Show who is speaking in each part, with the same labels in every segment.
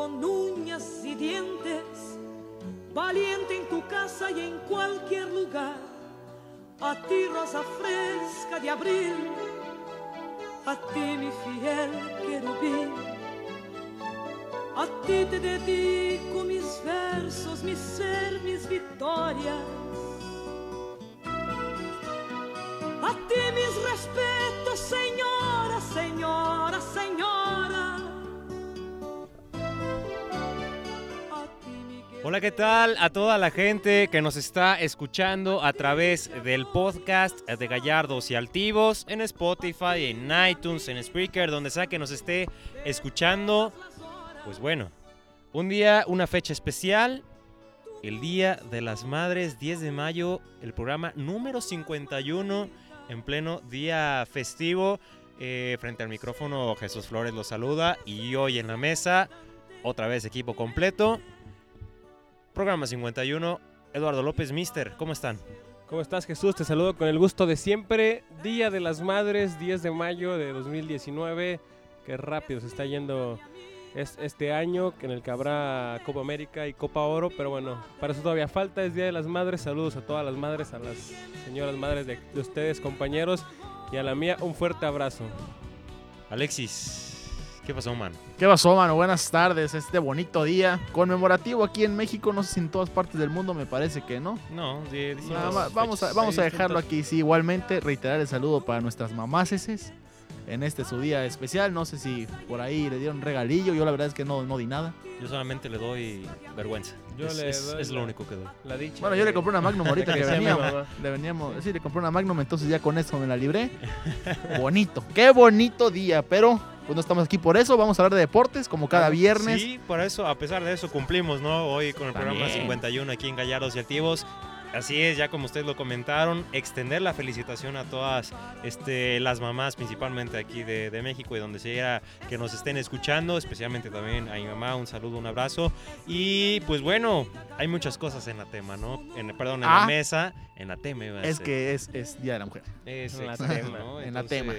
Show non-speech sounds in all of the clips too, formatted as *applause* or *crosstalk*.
Speaker 1: con uñas y dientes, valiente en tu casa y en cualquier lugar. A ti rosa fresca de abril, a ti mi fiel querubín. A ti te dedico mis versos, mi ser, mis victorias. A ti mis respetos, señora, señora, señora.
Speaker 2: Hola, ¿qué tal a toda la gente que nos está escuchando a través del podcast de Gallardos y Altivos en Spotify, en iTunes, en Spreaker, donde sea que nos esté escuchando? Pues bueno, un día, una fecha especial, el Día de las Madres, 10 de mayo, el programa número 51 en pleno día festivo. Eh, frente al micrófono Jesús Flores los saluda y hoy en la mesa, otra vez equipo completo. Programa 51, Eduardo López Mister, ¿cómo están?
Speaker 3: ¿Cómo estás Jesús? Te saludo con el gusto de siempre. Día de las Madres, 10 de mayo de 2019. Qué rápido se está yendo es este año en el que habrá Copa América y Copa Oro, pero bueno, para eso todavía falta, es Día de las Madres, saludos a todas las madres, a las señoras madres de, de ustedes, compañeros, y a la mía un fuerte abrazo.
Speaker 2: Alexis, ¿qué pasó, man?
Speaker 4: ¿Qué pasó, mano? Buenas tardes. Este bonito día conmemorativo aquí en México. No sé si en todas partes del mundo, me parece que no.
Speaker 2: No,
Speaker 4: Nada
Speaker 2: de-
Speaker 4: más, vamos a, vamos dejarlo aquí. Sí, igualmente, reiterar el saludo para nuestras mamáceses en este su día especial. No sé si por ahí le dieron regalillo. Yo la verdad es que no, no di nada.
Speaker 2: Yo solamente le doy vergüenza.
Speaker 3: Yo
Speaker 2: es,
Speaker 3: le
Speaker 2: es-
Speaker 3: doy
Speaker 2: es lo
Speaker 3: la-
Speaker 2: único que doy.
Speaker 3: La dicha.
Speaker 4: Bueno, yo le compré una Magnum *laughs* ahorita que
Speaker 3: mi
Speaker 4: veníamos. Le veníamos, sí, le compré una Magnum, entonces ya con eso me la libré. bonito, qué bonito día, pero pues no estamos aquí por eso. Vamos a hablar de deportes como cada viernes.
Speaker 2: Sí, por eso, a pesar de eso, cumplimos, ¿no? Hoy con el programa
Speaker 4: También.
Speaker 2: 51 aquí en Gallardos y Activos. Así es, ya como ustedes lo comentaron, extender la felicitación a todas este, las mamás, principalmente aquí de, de México y donde sea que nos estén escuchando, especialmente también a mi mamá, un saludo, un abrazo. Y pues bueno, hay muchas cosas en la tema, ¿no? En, perdón, en la
Speaker 4: Ah.
Speaker 2: mesa, en la tema iba a
Speaker 4: Es
Speaker 2: ser.
Speaker 4: que es, es Día de la Mujer.
Speaker 2: Es
Speaker 3: En la tema.
Speaker 2: ¿no?
Speaker 4: En la tema.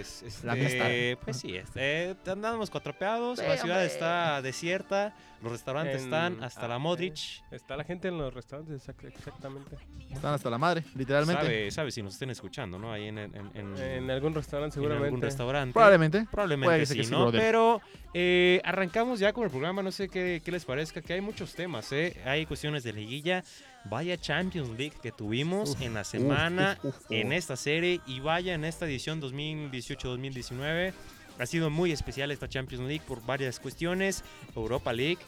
Speaker 4: La
Speaker 2: este. Pues sí, este, andamos cuatropeados, la ciudad está desierta, los restaurantes
Speaker 3: En-
Speaker 2: están hasta
Speaker 3: ah,
Speaker 2: la. Modric.
Speaker 3: Está la gente en los restaurantes, exact- exactamente.
Speaker 4: Están hasta la madre, literalmente.
Speaker 2: Sabe, sabe si nos estén escuchando, ¿no? Ahí en, en, en-
Speaker 3: En algún restaurante
Speaker 2: en
Speaker 3: seguramente.
Speaker 2: algún restaurante.
Speaker 4: Probablemente.
Speaker 2: Probablemente sí,
Speaker 4: que sí,
Speaker 2: ¿no?
Speaker 4: brother.
Speaker 2: Pero eh, arrancamos ya con el programa, no sé qué, qué les parezca, que hay muchos temas, ¿eh? Hay cuestiones de liguilla, vaya Champions League que tuvimos en la semana,
Speaker 4: uf, uf, uf.
Speaker 2: en esta serie y vaya en esta edición 2018-2019. Ha sido muy especial esta Champions League por varias cuestiones, Europa League.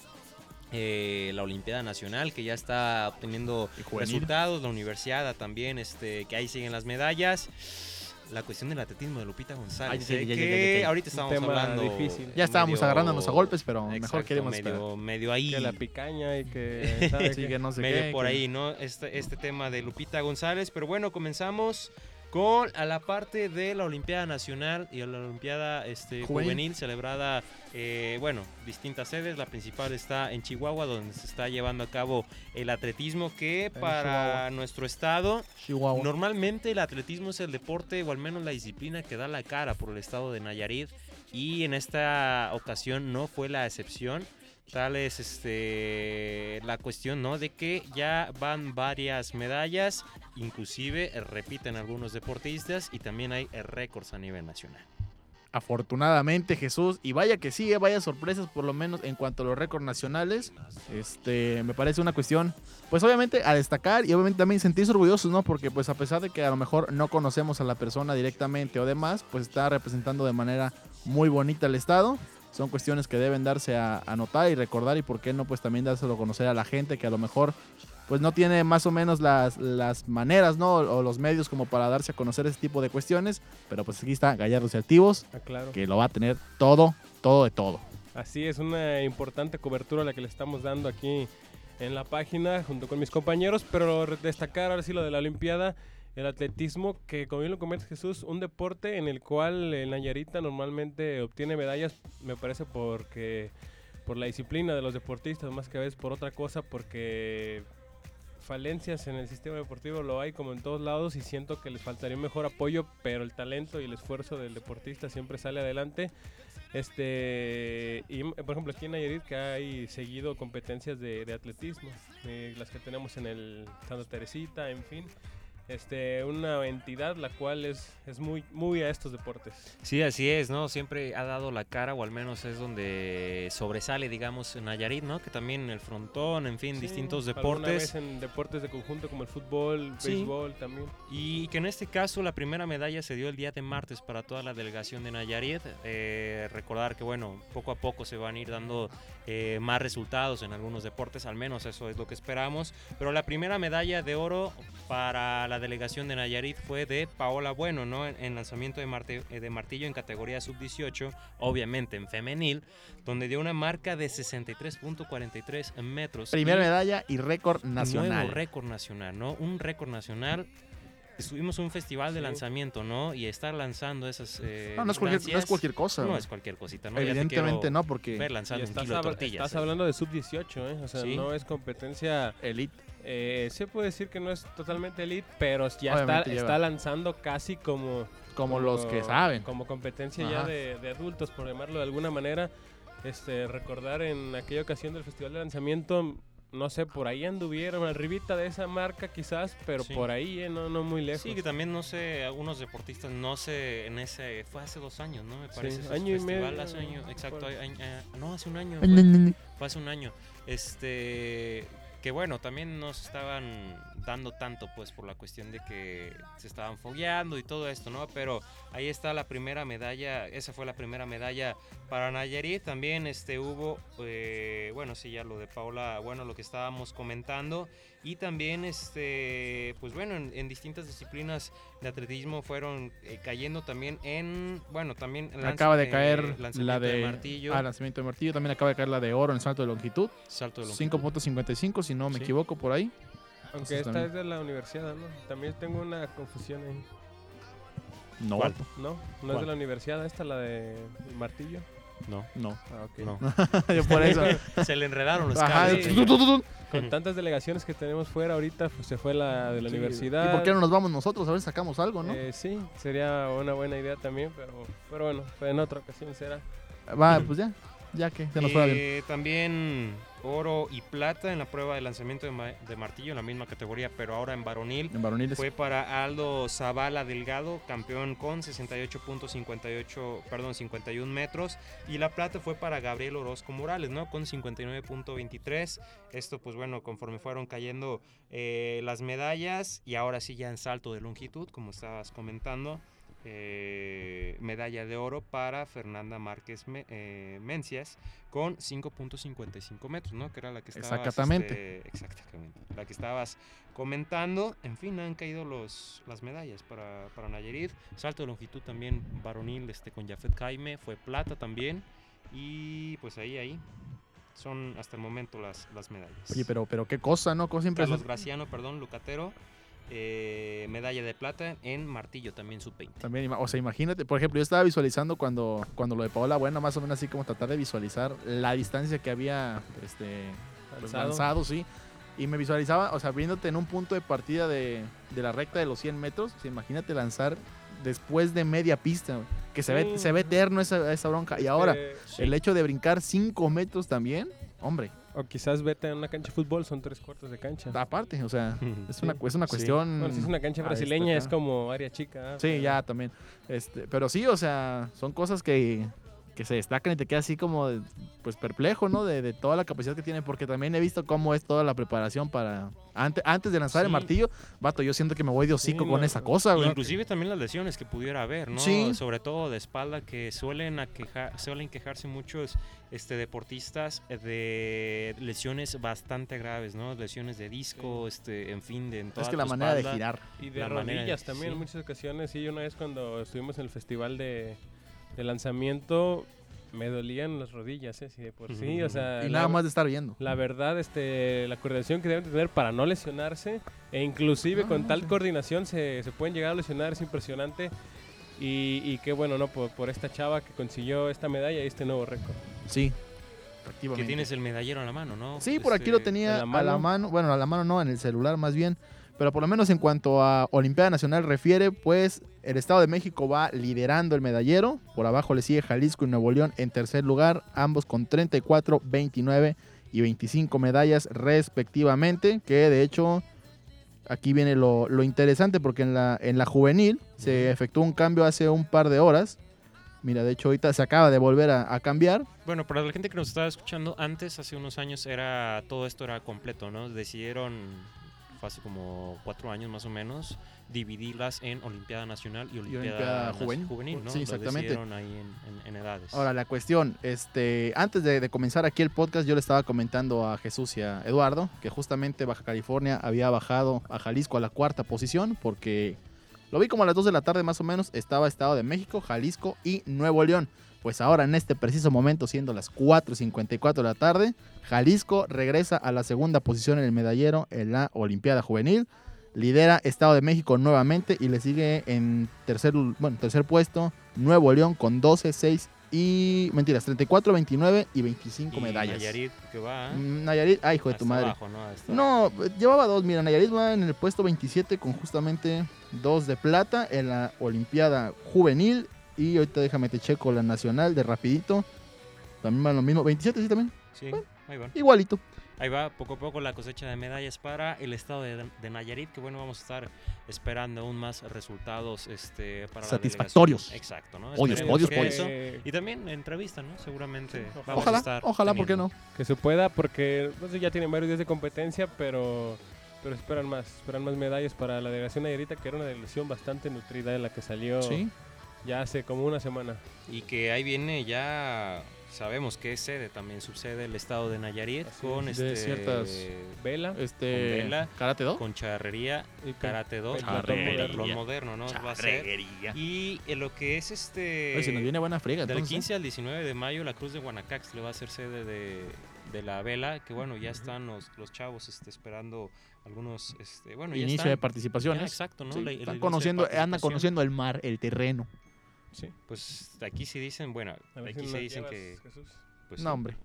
Speaker 2: eh, la Olimpiada Nacional que ya está obteniendo resultados, la Universidad también, este, que ahí siguen las medallas. La cuestión del atletismo de Lupita González,
Speaker 4: Ay,
Speaker 2: eh,
Speaker 4: ya, ya, ya,
Speaker 2: que
Speaker 4: ya, ya.
Speaker 2: ahorita estábamos
Speaker 3: tema
Speaker 2: hablando.
Speaker 3: difícil.
Speaker 4: Ya estábamos
Speaker 2: medio-
Speaker 4: agarrándonos a golpes, pero mejor
Speaker 2: Exacto,
Speaker 4: queremos esperar.
Speaker 2: medio, medio ahí.
Speaker 3: Que la picaña y que. *laughs* ¿sabe
Speaker 4: Sí, que no sé
Speaker 2: medio
Speaker 4: qué,
Speaker 2: por
Speaker 4: que-
Speaker 2: ahí, ¿no? Este, este tema de Lupita González. Pero bueno, comenzamos con a la parte de la Olimpiada Nacional y la Olimpiada este,
Speaker 4: Juvenil.
Speaker 2: juvenil. celebrada, eh, bueno, distintas sedes. La principal está en Chihuahua, donde se está llevando a cabo el atletismo, que para
Speaker 4: Chihuahua.
Speaker 2: nuestro estado,
Speaker 4: Chihuahua.
Speaker 2: normalmente el atletismo es el deporte, o al menos la disciplina que da la cara por el estado de Nayarit. Y en esta ocasión no fue la excepción. Tal es este, la cuestión, ¿no? De que ya van varias medallas, inclusive eh, repiten algunos deportistas y también hay eh, récords a nivel nacional.
Speaker 4: Afortunadamente, Jesús. Y vaya que sí, eh, vaya sorpresas, por lo menos en cuanto a los récords nacionales. Este, me parece una cuestión, pues obviamente a destacar y obviamente también sentirse orgullosos, ¿no? Porque pues a pesar de que a lo mejor no conocemos a la persona directamente o demás, pues está representando de manera muy bonita el Estado. Son cuestiones que deben darse a, a notar y recordar y por qué no, pues también dárselo a conocer a la gente que a lo mejor pues no tiene más o menos las, las maneras, ¿no? O los medios como para darse a conocer ese tipo de cuestiones. Pero pues aquí está Gallardos y Activos,
Speaker 3: Ah, claro.
Speaker 4: que lo va a tener todo, todo de todo.
Speaker 3: Así es, una importante cobertura la que le estamos dando aquí en la página junto con mis compañeros, pero destacar ahora sí lo de la Olimpiada, el atletismo, que como bien lo comenta Jesús, un deporte en el cual el Nayarita normalmente obtiene medallas, me parece porque por la disciplina de los deportistas, más que a veces por otra cosa, porque falencias en el sistema deportivo lo hay como en todos lados y siento que les faltaría mejor apoyo, pero el talento y el esfuerzo del deportista siempre sale adelante. Este, y por ejemplo aquí en Nayarit que hay seguido competencias de, de atletismo, eh, las que tenemos en el Santa Teresita, en fin este, una entidad la cual es, es muy, muy a estos deportes.
Speaker 2: Sí, así es, ¿no? Siempre ha dado la cara, o al menos es donde sobresale, digamos, Nayarit, ¿no? Que también en el frontón, en fin, distintos deportes.
Speaker 3: Vez en deportes de conjunto como el fútbol, béisbol también.
Speaker 2: Y que en este caso la primera medalla se dio el día de martes para toda la delegación de Nayarit. Eh, recordar que, bueno, poco a poco se van a ir dando eh, más resultados en algunos deportes, al menos eso es lo que esperamos. Pero la primera medalla de oro para la delegación de Nayarit fue de Paola Bueno, ¿no? En, lanzamiento de, eh, de, martillo en categoría sub-18, obviamente en femenil, donde dio una marca de 63.43 metros.
Speaker 4: Primera medalla y récord nacional.
Speaker 2: Nuevo récord nacional, ¿no? Un récord nacional estuvimos en un festival de lanzamiento, ¿no? Y estar lanzando esas. Eh,
Speaker 4: no, no es, cualquier, no es, cualquier, cosa.
Speaker 2: No es cualquier cosita, ¿no?
Speaker 4: Evidentemente no, porque.
Speaker 2: Ver lanzando
Speaker 3: estás,
Speaker 2: un kilo de tortillas,
Speaker 3: estás hablando de sub-18, ¿eh? O sea, no es competencia.
Speaker 4: Elite.
Speaker 3: Eh, se puede decir que no es totalmente elite, pero ya está, está, lanzando casi como.
Speaker 4: Como, los que saben.
Speaker 3: Como competencia ya de, de, adultos, por llamarlo de alguna manera. Este, recordar en aquella ocasión del festival de lanzamiento no sé, por ahí anduvieron, arribita de esa marca quizás, pero por ahí, eh, no, no muy lejos.
Speaker 2: Sí, que también, no sé, algunos deportistas, no sé, en ese, fue hace dos años, ¿no? Me parece.
Speaker 3: Sí, año y medio.
Speaker 2: Hace año, exacto, eh, no, hace un año. fue hace un año. Este, que bueno, también nos estaban dando tanto pues por la cuestión de que se estaban fogueando y todo esto, ¿no? Pero ahí está la primera medalla, esa fue la primera medalla para Nayarit, también este hubo, eh, bueno, sí, ya lo de Paula, bueno, lo que estábamos comentando y también este, pues bueno, en, distintas disciplinas de atletismo fueron eh, cayendo también en, bueno, también...
Speaker 4: acaba de caer la de,
Speaker 2: martillo.
Speaker 4: Ah, lanzamiento de martillo, también acaba de caer la de oro en salto de longitud.
Speaker 2: Salto de longitud.
Speaker 4: 5.55 si no me equivoco por ahí.
Speaker 3: Aunque esta es de la universidad, ¿no? También tengo una confusión ahí.
Speaker 4: No.
Speaker 3: No, no es de la universidad, esta la de martillo.
Speaker 2: No.
Speaker 4: No.
Speaker 3: Ah, ok.
Speaker 2: No. *laughs*
Speaker 4: Yo por eso. *laughs*
Speaker 2: Se le enredaron los
Speaker 4: Ajá,
Speaker 2: cables.
Speaker 3: Con tantas delegaciones que tenemos fuera ahorita, pues se fue la de la universidad.
Speaker 4: ¿Y por qué no nos vamos nosotros? A ver, sacamos algo, ¿no?
Speaker 3: Eh, sí, sería una buena idea también, pero, pero bueno, en otra ocasión será.
Speaker 4: Va, pues ya, ya que se nos bien.
Speaker 2: Eh, también oro y plata en la prueba de lanzamiento de, martillo en la misma categoría, pero ahora en varonil.
Speaker 4: En varonil
Speaker 2: Fue para Aldo Zavala Delgado, campeón con 68.58, perdón, 51 metros. Y la plata fue para Gabriel Orozco Morales, ¿no? Con 59.23. Esto, pues bueno, conforme fueron cayendo eh, las medallas y ahora sí ya en salto de longitud, como estabas comentando. Eh, medalla de oro para Fernanda Márquez eh, Mencias con 5.55 metros, ¿no? Que era la que estabas...
Speaker 4: Exactamente.
Speaker 2: Este, exactamente. La que estabas comentando. En fin, han caído los, las medallas para, para Nayarit. Salto de longitud también varonil este, con Jafet Jaime. Fue plata también. Y pues ahí, ahí. Son hasta el momento las, las medallas.
Speaker 4: Oye, pero, pero qué cosa, ¿no? Cosa
Speaker 2: Carlos Graciano, perdón, Lucatero eh, medalla de plata en martillo también sub-20.
Speaker 4: También, o sea, imagínate, por ejemplo, yo estaba visualizando cuando, cuando lo de Paola Bueno, más o menos así como tratar de visualizar la distancia que había este, pues, lanzado. sí. Y me visualizaba, o sea, viéndote en un punto de partida de, la recta de los 100 metros, imagínate lanzar después de media pista, que se, ve, se ve eterno esa, esa bronca. Y ahora, el hecho de brincar 5 metros también, hombre,
Speaker 3: o quizás vete a una cancha de fútbol, son tres cuartos de cancha.
Speaker 4: Aparte, o sea, es una, es una cuestión.
Speaker 3: Bueno, si es una cancha brasileña, es como área chica.
Speaker 4: Sí, ya también. Este, pero sí, o sea, son cosas que, que se destacan y te queda así como pues perplejo, ¿no? De, de, toda la capacidad que tiene, porque también he visto cómo es toda la preparación para antes, antes de lanzar el martillo, vato, yo siento que me voy de hocico con esa cosa, güey.
Speaker 2: Inclusive también las lesiones que pudiera haber, ¿no? Sí. Sobre todo de espalda que suelen aquejar, suelen quejarse muchos este deportistas de lesiones bastante graves, ¿no? Lesiones de disco, este, en fin, de en toda
Speaker 4: Es que la manera de girar
Speaker 3: y de rodillas también en muchas ocasiones, sí, una vez cuando estuvimos en el festival de de lanzamiento me dolían las rodillas, ¿eh? Sí, de por sí, o sea...
Speaker 4: Y nada más de estar viendo.
Speaker 3: La verdad, este, la coordinación que deben tener para no lesionarse, e inclusive con tal coordinación se, se, pueden llegar a lesionar, es impresionante. Y, y qué bueno, ¿no? Por, por, esta chava que consiguió esta medalla y este nuevo récord.
Speaker 4: Sí,
Speaker 2: Que tienes el medallero en la mano, ¿no?
Speaker 4: Sí, por aquí lo este, tenía a la mano, bueno, a la mano no, en el celular más bien. Pero por lo menos en cuanto a Olimpiada Nacional refiere, pues El Estado de México va liderando el medallero. Por abajo le sigue Jalisco y Nuevo León en tercer lugar, ambos con 34, 29 y 25 medallas respectivamente. Que de hecho, aquí viene lo, lo interesante porque en la, en la juvenil se efectuó un cambio hace un par de horas. Mira, de hecho ahorita se acaba de volver a, a cambiar.
Speaker 2: Bueno, para la gente que nos estaba escuchando antes, hace unos años era todo esto era completo, ¿no? Decidieron fue hace como cuatro años más o menos dividirlas en Olimpiada Nacional y Olimpiada,
Speaker 4: Olimpiada
Speaker 2: Nas-
Speaker 4: Juvenil.
Speaker 2: ¿no?
Speaker 4: Sí, exactamente.
Speaker 2: ahí en, en- en edades.
Speaker 4: Ahora, la cuestión, este, antes de, de comenzar aquí el podcast, yo le estaba comentando a Jesús y a Eduardo que justamente Baja California había bajado a Jalisco a la cuarta posición porque lo vi como a las 2 de la tarde más o menos, estaba Estado de México, Jalisco y Nuevo León. Pues ahora en este preciso momento, siendo las 4.54 de la tarde, Jalisco regresa a la segunda posición en el medallero en la Olimpiada Juvenil. Lidera Estado de México nuevamente y le sigue en tercer, bueno, tercer puesto Nuevo León con 12, 6 y mentiras, 34, 29 y 25
Speaker 2: Y
Speaker 4: medallas.
Speaker 2: Nayarit que va
Speaker 4: Mm, Nayarit, ay, hijo de tu madre.
Speaker 2: abajo, ¿no?
Speaker 4: No, llevaba dos. Mira, Nayarit va en el puesto 27 con justamente dos de plata en la Olimpiada Juvenil. Y ahorita déjame te checo la nacional de rapidito. También van lo mismo. 27, sí, también.
Speaker 2: Sí, ahí van.
Speaker 4: Igualito.
Speaker 2: Ahí va poco a poco la cosecha de medallas para el estado de, de Nayarit, que bueno, vamos a estar esperando aún más resultados este, para
Speaker 4: Satisfactorios.
Speaker 2: Exacto, ¿no?
Speaker 4: Odios, odios, odios.
Speaker 2: Y también entrevista, ¿no? Seguramente
Speaker 3: Sí,
Speaker 2: vamos a
Speaker 4: Ojalá,
Speaker 2: estar
Speaker 4: ojalá, ¿por qué no?
Speaker 3: que se pueda porque no sé, ya tienen varios días de competencia, pero pero esperan más, esperan más medallas para la delegación Nayarita, que era una delegación bastante nutrida de la que salió
Speaker 4: Sí.
Speaker 3: Ya hace como una semana.
Speaker 2: Y que ahí viene ya, sabemos que es sede, también subsede el estado de Nayarit
Speaker 3: Así
Speaker 2: con
Speaker 3: es,
Speaker 4: de
Speaker 2: este,
Speaker 4: ciertas-
Speaker 3: Vela
Speaker 4: Este.
Speaker 2: Con vela.
Speaker 4: ¿Karate do?
Speaker 2: con charrería,
Speaker 3: y
Speaker 2: karate 2,
Speaker 3: Charrería.
Speaker 2: moderno, ¿no? Va a ser. Y en lo que es este...
Speaker 4: Oye, se nos viene buena friega.
Speaker 2: Del
Speaker 4: entonces, ¿eh?
Speaker 2: 15 al 19 de mayo, la Cruz de Guanacax le va a ser sede de, de la vela, que bueno, ya están los, los chavos este, esperando algunos, este, bueno, ya
Speaker 4: Inicio
Speaker 2: están,
Speaker 4: de
Speaker 2: ya,
Speaker 4: participaciones.
Speaker 2: exacto, ¿no?
Speaker 4: Sí,
Speaker 2: La-
Speaker 4: están conociendo, anda
Speaker 2: participación.
Speaker 4: conociendo el mar, el terreno.
Speaker 3: Sí.
Speaker 2: Pues aquí sí dicen, bueno,
Speaker 3: A si
Speaker 2: aquí
Speaker 3: nos
Speaker 2: se dicen
Speaker 3: llevas,
Speaker 2: que...
Speaker 3: Jesús.
Speaker 2: Pues,
Speaker 4: no,
Speaker 2: sí,
Speaker 4: hombre.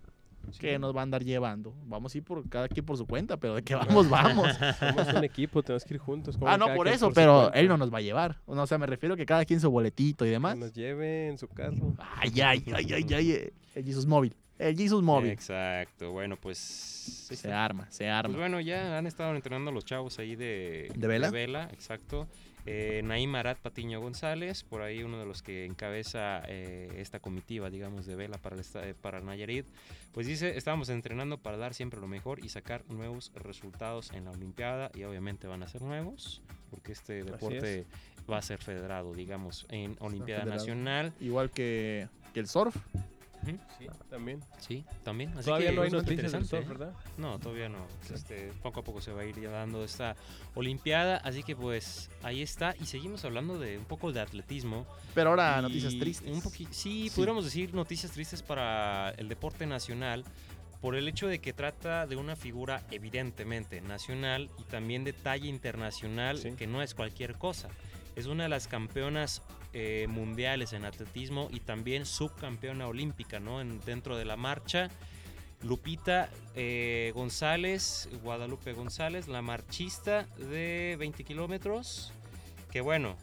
Speaker 2: sí.
Speaker 4: que nos va a andar llevando. Vamos a ir por cada quien por su cuenta, pero de que vamos, vamos. *laughs*
Speaker 3: Somos un equipo, tenemos que ir juntos.
Speaker 4: ah, no, por eso, pero él no nos va a llevar. O sea, me refiero que cada quien su boletito y
Speaker 3: Que
Speaker 4: demás.
Speaker 3: nos lleve en su carro.
Speaker 4: Ay, ay, ay, ay, ay, el Jesus Móvil. El Jesus Móvil.
Speaker 2: Exacto, bueno, pues...
Speaker 4: Se arma, se
Speaker 2: Pues
Speaker 4: arma.
Speaker 2: bueno, ya han estado entrenando los chavos ahí de,
Speaker 4: ¿De vela?
Speaker 2: exacto. Eh, Naim Arat Patiño González, por ahí uno de los que encabeza eh, esta comitiva, digamos, de vela para, el eh, para Nayarit, pues dice, estábamos entrenando para dar siempre lo mejor y sacar nuevos resultados en la Olimpiada y obviamente van a ser nuevos, porque este deporte va a ser federado, digamos, en Olimpiada. Nacional.
Speaker 4: Igual que, que el surf.
Speaker 3: Sí, también.
Speaker 2: Sí, también. Así
Speaker 3: Todavía
Speaker 2: que
Speaker 3: no hay noticias del surf,
Speaker 2: ¿eh?
Speaker 3: ¿verdad?
Speaker 2: No, todavía no. Este, poco a poco se va a ir ya dando esta Olimpiada. Así que pues ahí está. Y seguimos hablando de un poco de atletismo.
Speaker 4: Pero ahora noticias tristes.
Speaker 2: Un sí,
Speaker 4: Sí.
Speaker 2: pudiéramos decir noticias tristes para el deporte nacional. Por el hecho de que trata de una figura evidentemente nacional y también de talla internacional,
Speaker 3: Sí.
Speaker 2: que no es cualquier cosa. Es una de las campeonas eh, mundiales en atletismo y también subcampeona olímpica, ¿no? En- dentro de la marcha. Lupita eh, González, Guadalupe González, la marchista de 20 kilómetros. Que bueno,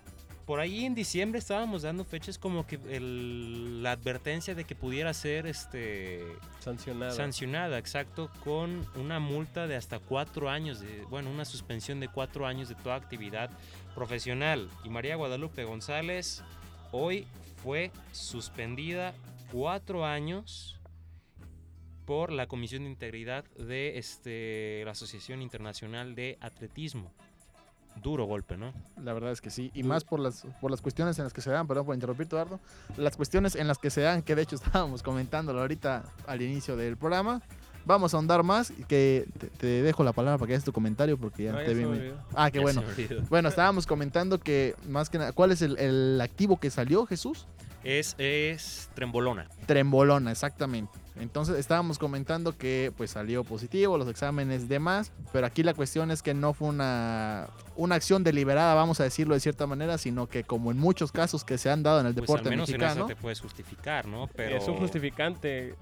Speaker 2: por ahí en diciembre estábamos dando fechas como que el- la advertencia de que pudiera ser este
Speaker 3: Sancionada.
Speaker 2: sancionada, exacto, con una multa de hasta cuatro años, de, bueno, una suspensión de cuatro años de toda actividad profesional. Y María Guadalupe González hoy fue suspendida cuatro años por la Comisión de Integridad de este, la Asociación Internacional de Atletismo. Duro golpe, ¿no?
Speaker 4: La verdad es que sí. Y más por las, por las cuestiones en las que se dan, perdón por interrumpirte, Eduardo. Las cuestiones en las que se dan, que de hecho *laughs* estábamos comentándolo ahorita al inicio del programa. Vamos a ahondar más y que te, te dejo la palabra para que hagas tu comentario porque ya
Speaker 3: No,
Speaker 4: te vi. Ah, qué
Speaker 2: Ya
Speaker 4: bueno. Bueno, estábamos comentando que más que nada, ¿cuál es el, el activo que salió, Jesús?
Speaker 2: Es, es trembolona.
Speaker 4: Trembolona, exactamente. Entonces estábamos comentando que pues salió positivo, los exámenes demás, pero aquí la cuestión es que no fue una, una acción deliberada, vamos a decirlo de cierta manera, sino que como en muchos casos que se han dado en el
Speaker 2: Pues
Speaker 4: deporte
Speaker 2: al menos en
Speaker 4: mexicano,
Speaker 2: eso te puedes justificar, ¿no? Pero
Speaker 3: Es un justificante.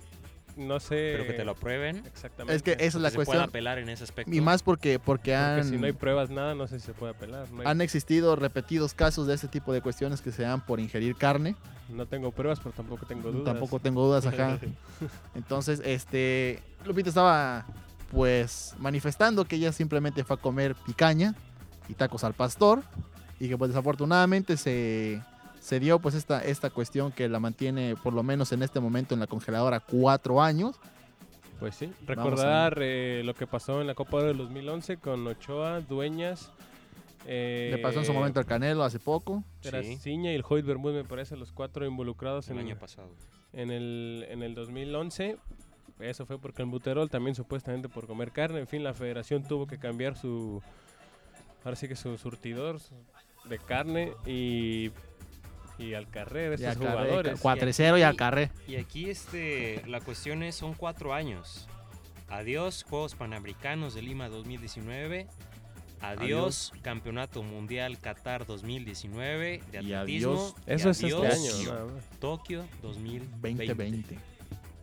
Speaker 3: No sé.
Speaker 2: Pero que te lo aprueben.
Speaker 3: Exactamente.
Speaker 4: Es que esa es la
Speaker 2: que se pueda
Speaker 4: cuestión.
Speaker 2: apelar en ese aspecto.
Speaker 4: Y más porque, porque
Speaker 3: Porque
Speaker 4: han,
Speaker 3: si no hay pruebas, nada, no sé si se puede apelar. No, hay-
Speaker 4: han existido repetidos casos de este tipo de cuestiones que se dan por ingerir carne.
Speaker 3: no tengo pruebas, pero tampoco tengo dudas.
Speaker 4: Tampoco tengo dudas acá. *laughs* Entonces, este, Lupita estaba pues manifestando que ella simplemente fue a comer picaña y tacos al pastor y que pues desafortunadamente se, se dio pues esta, esta cuestión que la mantiene por lo menos en este momento en la congeladora cuatro años.
Speaker 3: Pues sí, recordar eh, lo que pasó en la Copa Oro del 2011 con Ochoa, Dueñas. Eh,
Speaker 4: Le pasó en su momento al Canelo hace poco.
Speaker 3: Terraciña y el Hoyt Bermúdez, me parece, los cuatro involucrados
Speaker 2: el
Speaker 3: en,
Speaker 2: año pasado.
Speaker 3: en, el, en el 2011. Eso fue porque el buterol también supuestamente por comer carne. En fin, la federación tuvo que cambiar su, ahora sí que su surtidor de carne y, y al carrer
Speaker 4: Y
Speaker 3: estos jugadores.
Speaker 4: Cuatrecero y
Speaker 2: aquí-
Speaker 4: Acarré.
Speaker 2: Y aquí este, la cuestión es, son cuatro años. Adiós Juegos Panamericanos de Lima 2019. Adiós, Campeonato Mundial Qatar 2019 de
Speaker 4: Y
Speaker 2: atletismo.
Speaker 4: adiós.
Speaker 2: y
Speaker 3: Eso es este año.
Speaker 2: Tokio 2020.
Speaker 4: 2020.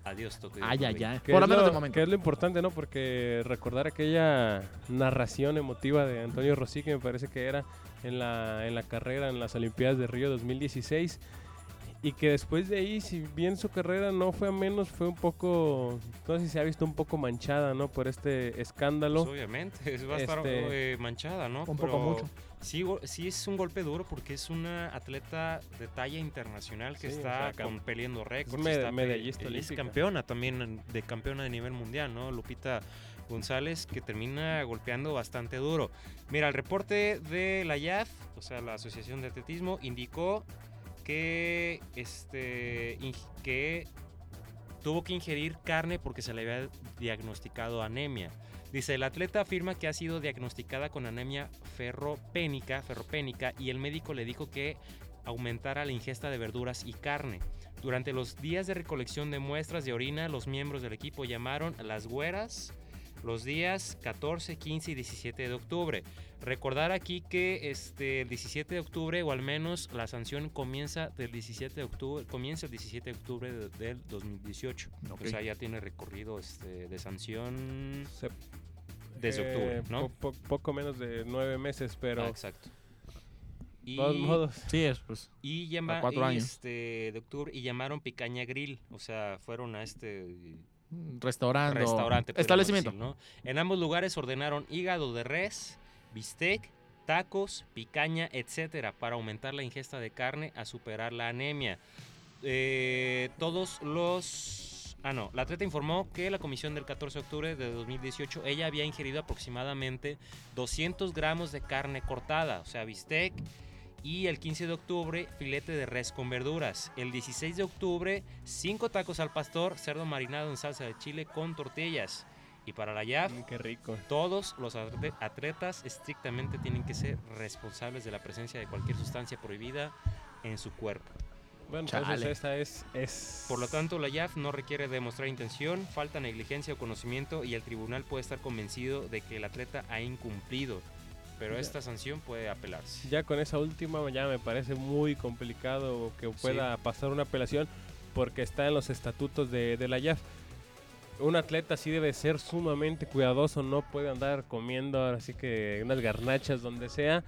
Speaker 2: Adiós Tokio.
Speaker 4: Ay, ay,
Speaker 2: 2020.
Speaker 4: ay.
Speaker 3: Que
Speaker 4: Por lo
Speaker 3: es
Speaker 4: menos
Speaker 3: lo-
Speaker 4: de momento.
Speaker 3: Que es lo importante, ¿no? Porque recordar aquella narración emotiva de Antonio Rossi, que me parece que era en la, en la carrera en las Olimpiadas de Río 2016. Y que después de ahí, si bien su carrera no fue a menos, fue un poco, no sé si se ha visto un poco manchada, ¿no? Por este escándalo.
Speaker 2: Pues obviamente, es- va a estar
Speaker 3: Este,
Speaker 2: eh, manchada, ¿no?
Speaker 4: Un poco
Speaker 2: Pero
Speaker 4: mucho.
Speaker 2: Sí, go- sí es un golpe duro porque es una atleta de talla internacional que
Speaker 3: Sí, o
Speaker 2: está
Speaker 3: sea,
Speaker 2: con, peleando récords.
Speaker 3: med-
Speaker 2: está pe-
Speaker 3: medallista
Speaker 2: es campeona también de campeona de nivel mundial, ¿no? Lupita González que termina golpeando bastante duro. Mira, el reporte de la IAF, o sea, la Asociación de Atletismo, indicó que este que tuvo que ingerir carne porque se le había diagnosticado anemia. Dice, el atleta afirma que ha sido diagnosticada con anemia ferropénica, ferropénica y el médico le dijo que aumentara la ingesta de verduras y carne. Durante los días de recolección de muestras de orina, los miembros del equipo llamaron a las güeras los días 14, 15 y 17 de octubre. Recordar aquí que este, el 17 de octubre, o al menos la sanción comienza del 17 de octubre, comienza el 17 de octubre de- del 2018.
Speaker 4: Ok.
Speaker 2: O sea, ya tiene recorrido este, de sanción
Speaker 3: Se-
Speaker 2: desde
Speaker 3: eh,
Speaker 2: octubre, ¿no?
Speaker 3: po- po- poco menos de nueve meses, pero
Speaker 2: Ah, exacto.
Speaker 3: de
Speaker 2: Y,
Speaker 3: todos modos.
Speaker 4: Sí, es pues.
Speaker 2: y, llama-
Speaker 4: a cuatro
Speaker 2: y,
Speaker 4: años.
Speaker 2: este, de octubre y llamaron Picaña Grill, o sea, fueron a este
Speaker 4: Restaurante. Establecimiento.
Speaker 2: decir, ¿no? En ambos lugares ordenaron hígado de res, bistec, tacos, picaña, etcétera, para aumentar la ingesta de carne a superar la anemia. Eh, todos los... Ah, no. La atleta informó que la comisión del 14 de octubre de 2018, ella había ingerido aproximadamente 200 gramos de carne cortada, o sea, bistec, y el 15 de octubre, filete de res con verduras. El 16 de octubre, 5 tacos al pastor, cerdo marinado en salsa de chile con tortillas. Y para la YAF,
Speaker 3: Mm, Qué rico.
Speaker 2: todos los atle- atletas estrictamente tienen que ser responsables de la presencia de cualquier sustancia prohibida en su cuerpo.
Speaker 3: Bueno, entonces esta es, es...
Speaker 2: Por lo tanto, la YAF no requiere demostrar intención, falta negligencia o conocimiento y el tribunal puede estar convencido de que el atleta ha incumplido. Pero
Speaker 3: Ya.
Speaker 2: esta sanción puede apelarse.
Speaker 3: Ya con esa última ya me parece muy complicado que pueda pasar una apelación porque está en los estatutos de, de la IAF. Un atleta sí debe ser sumamente cuidadoso, no puede andar comiendo así que unas garnachas donde sea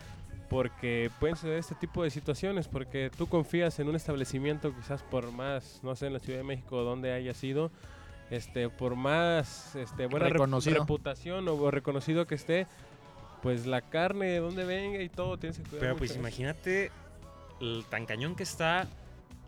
Speaker 3: porque pueden ser este tipo de situaciones porque tú confías en un establecimiento quizás por más, no sé, en la Ciudad de México donde haya sido, este, por más este, buena rep- reputación o reconocido que esté, pues la carne de donde venga y todo tienes que cuidar
Speaker 2: Pero
Speaker 3: mucho
Speaker 2: pues
Speaker 3: eso.
Speaker 2: imagínate el tan cañón que está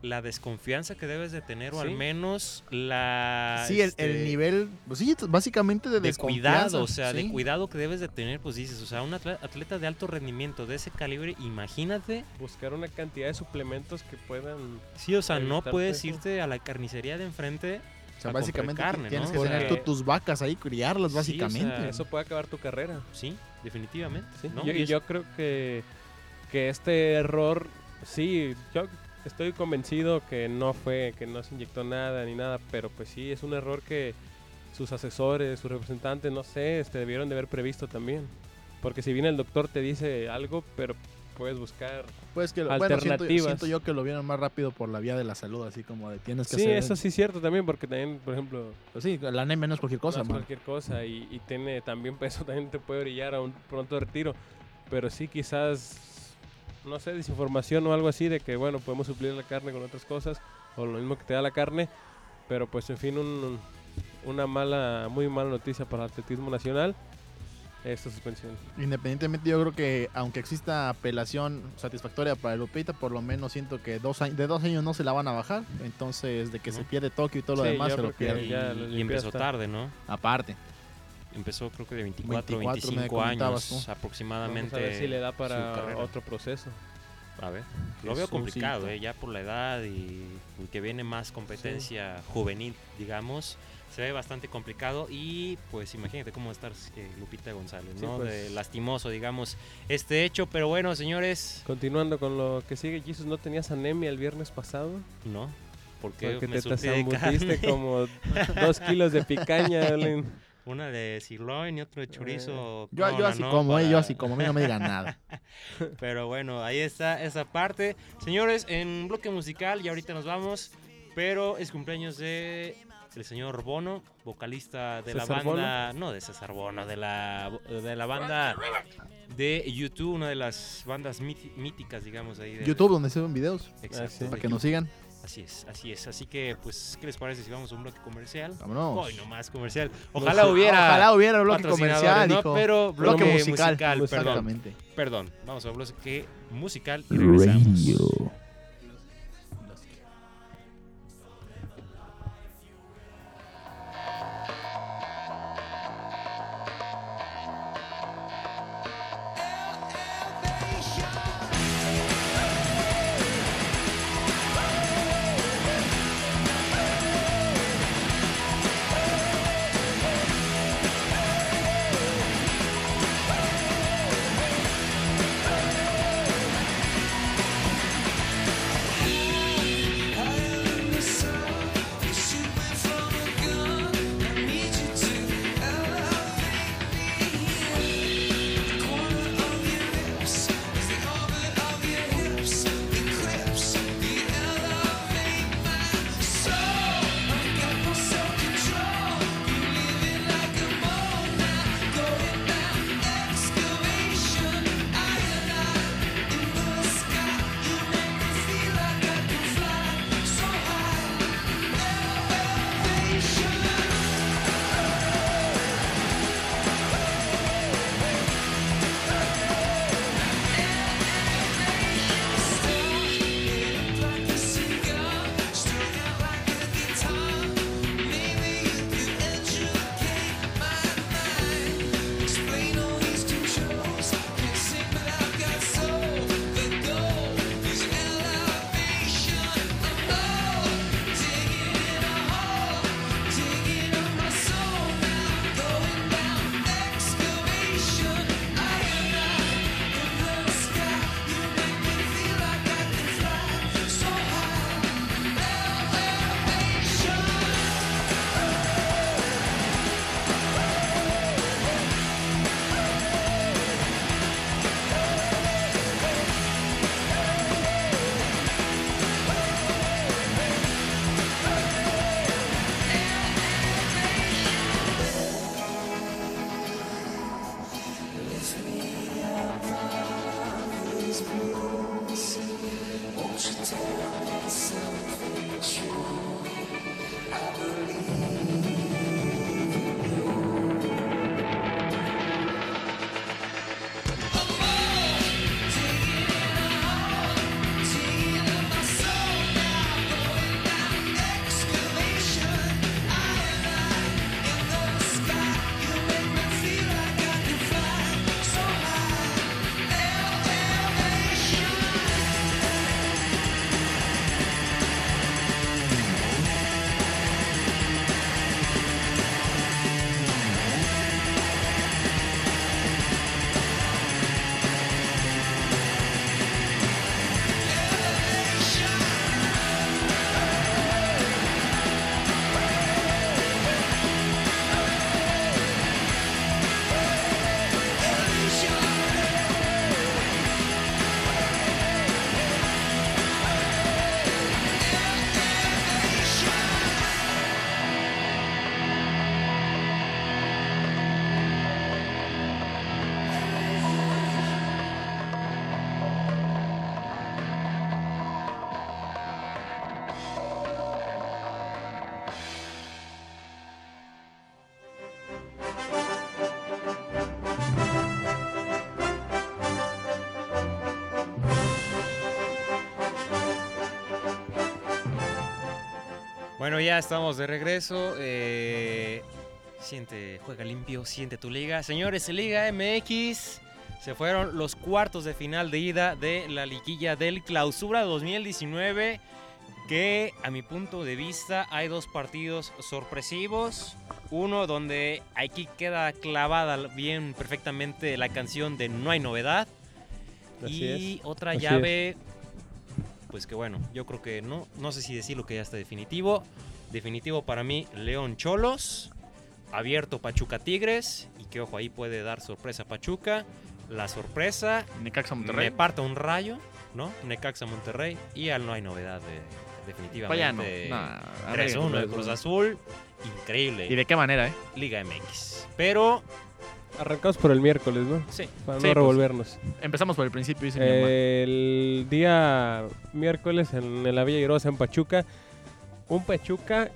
Speaker 2: la desconfianza que debes de tener o al menos la
Speaker 4: Sí, el,
Speaker 2: este,
Speaker 4: el nivel, pues sí, básicamente de
Speaker 2: de
Speaker 4: desconfianza.
Speaker 2: cuidado, o sea, de cuidado que debes de tener, pues dices, o sea, un atle- atleta de alto rendimiento de ese calibre, imagínate,
Speaker 3: buscar una cantidad de suplementos que puedan
Speaker 2: sí, o sea, no puedes
Speaker 3: eso.
Speaker 2: irte a la carnicería de enfrente,
Speaker 4: O sea, básicamente
Speaker 2: carne,
Speaker 4: tienes
Speaker 2: ¿no?
Speaker 4: que tener tú tus vacas ahí, criarlas,
Speaker 2: Sí, o
Speaker 4: básicamente.
Speaker 2: sea,
Speaker 3: eso puede acabar tu carrera
Speaker 2: sí, definitivamente,
Speaker 3: ¿sí?
Speaker 2: ¿no?
Speaker 3: yo,
Speaker 2: Y
Speaker 3: yo creo que que este error sí yo estoy convencido que no fue que no se inyectó nada ni nada pero pues sí es un error que sus asesores sus representantes no sé este debieron de haber previsto también porque si bien el doctor te dice algo pero puedes buscar.
Speaker 4: Pues que, bueno, siento,
Speaker 3: Alternativas.
Speaker 4: siento yo que lo vieron más rápido por la vía de la salud, así como de tienes que
Speaker 3: Sí,
Speaker 4: hacer...
Speaker 3: eso sí es cierto también, porque también, por ejemplo,
Speaker 4: Pues sí, la anemia no es cualquier cosa,
Speaker 3: no es cualquier cosa y, y tiene también peso, *laughs* también te puede brillar a un pronto retiro. Pero sí, quizás, no sé, desinformación o algo así de que, bueno, podemos suplir la carne con otras cosas o lo mismo que te da la carne. Pero pues, en fin, un- una mala, muy mala noticia para el atletismo nacional, esta suspensión.
Speaker 4: Independientemente, yo creo que aunque exista apelación satisfactoria para Lupita, por lo menos siento que dos años, de dos años no se la van a bajar. Entonces, de que se pierde Tokio y todo lo demás, se lo pierde.
Speaker 2: Y, empezó
Speaker 3: está-
Speaker 2: tarde, ¿no?
Speaker 4: Aparte.
Speaker 2: Empezó creo que de 24,
Speaker 4: 24 me
Speaker 2: 25
Speaker 4: comentabas
Speaker 2: años
Speaker 4: tú.
Speaker 2: aproximadamente.
Speaker 3: Vamos a ver si le da para otro proceso.
Speaker 2: A ver, lo veo complicado, eh, ya por la edad y, y que viene más competencia juvenil, digamos. Se ve bastante complicado y pues imagínate cómo va a estar eh, Lupita González,
Speaker 3: Sí,
Speaker 2: ¿no?
Speaker 3: pues.
Speaker 2: De lastimoso, digamos, este hecho, pero bueno, señores,
Speaker 3: Continuando con lo que sigue, Jesus, ¿no tenías anemia el viernes pasado?
Speaker 2: no, porque
Speaker 3: Porque
Speaker 2: me
Speaker 3: te zambutiste como dos kilos de picaña. *laughs* Olin.
Speaker 2: Una de sirloin y otro de chorizo.
Speaker 4: Yo, yo
Speaker 2: Kona,
Speaker 4: así
Speaker 2: ¿no?
Speaker 4: como, eh, yo así como, a mí no me digan nada. *laughs*
Speaker 2: Pero bueno, ahí está esa parte. Señores, en bloque musical y ahorita nos vamos. Pero es cumpleaños de el señor Bono, vocalista de la
Speaker 3: ¿César
Speaker 2: banda. No de César Bono, de la, de la banda de YouTube, una de las bandas míticas, digamos, ahí de
Speaker 4: YouTube, donde se ven videos,
Speaker 2: Exacto,
Speaker 3: Ah, sí.
Speaker 4: para que nos sigan.
Speaker 2: Así es, así es. Así que, pues, ¿qué les parece si vamos a un bloque comercial?
Speaker 4: Vámonos.
Speaker 2: Hoy no más comercial. Ojalá hubiera.
Speaker 4: Ojalá hubiera bloque
Speaker 2: patrocinadores,
Speaker 4: comercial,
Speaker 2: ¿no?
Speaker 4: hijo.
Speaker 2: Pero
Speaker 4: bloque,
Speaker 2: bloque
Speaker 4: musical.
Speaker 2: musical, perdón.
Speaker 4: Exactamente.
Speaker 2: Perdón, vamos a bloque musical y regresamos.
Speaker 5: Elevation.
Speaker 2: Bueno, ya estamos de regreso. eh, siente, juega limpio, siente tu liga. Señores, Liga MX. Se fueron los cuartos de final de ida de la liguilla del Clausura 2019. Que a mi punto de vista hay dos partidos sorpresivos. Uno donde aquí queda clavada bien perfectamente la canción de No hay novedad.
Speaker 3: Así
Speaker 2: y otra
Speaker 3: Así
Speaker 2: llave, pues que bueno, yo creo que no, no sé si decirlo que ya está definitivo. Definitivo para mí, León Cholos, abierto Pachuca Tigres, y que ojo, ahí puede dar sorpresa Pachuca. La sorpresa,
Speaker 4: Necaxa
Speaker 2: me
Speaker 4: Monterrey.
Speaker 2: parta un rayo, ¿no? Necaxa Monterrey, y al no hay novedad de,
Speaker 4: Vaya, no.
Speaker 2: definitivamente.
Speaker 4: Nah,
Speaker 2: 3-1 de
Speaker 3: no,
Speaker 2: Cruz
Speaker 3: no.
Speaker 2: Azul, increíble.
Speaker 4: ¿Y de qué manera, eh?
Speaker 2: Liga MX. Pero,
Speaker 3: Arrancamos por el miércoles, ¿no?
Speaker 2: sí,
Speaker 3: Para
Speaker 4: Sí,
Speaker 3: no
Speaker 4: pues.
Speaker 3: revolvernos.
Speaker 4: Empezamos por el principio, dice mi mamá.
Speaker 3: El día miércoles en la Villa Irosa en Pachuca, un Pachuca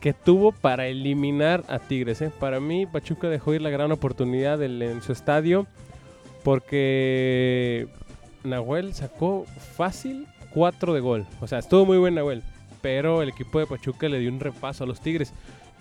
Speaker 3: que tuvo para eliminar a Tigres. ¿eh? Para mí, Pachuca dejó ir la gran oportunidad del- en su estadio porque Nahuel sacó fácil 4 de gol. O sea, estuvo muy buen Nahuel, pero el equipo de Pachuca le dio un repaso a los Tigres.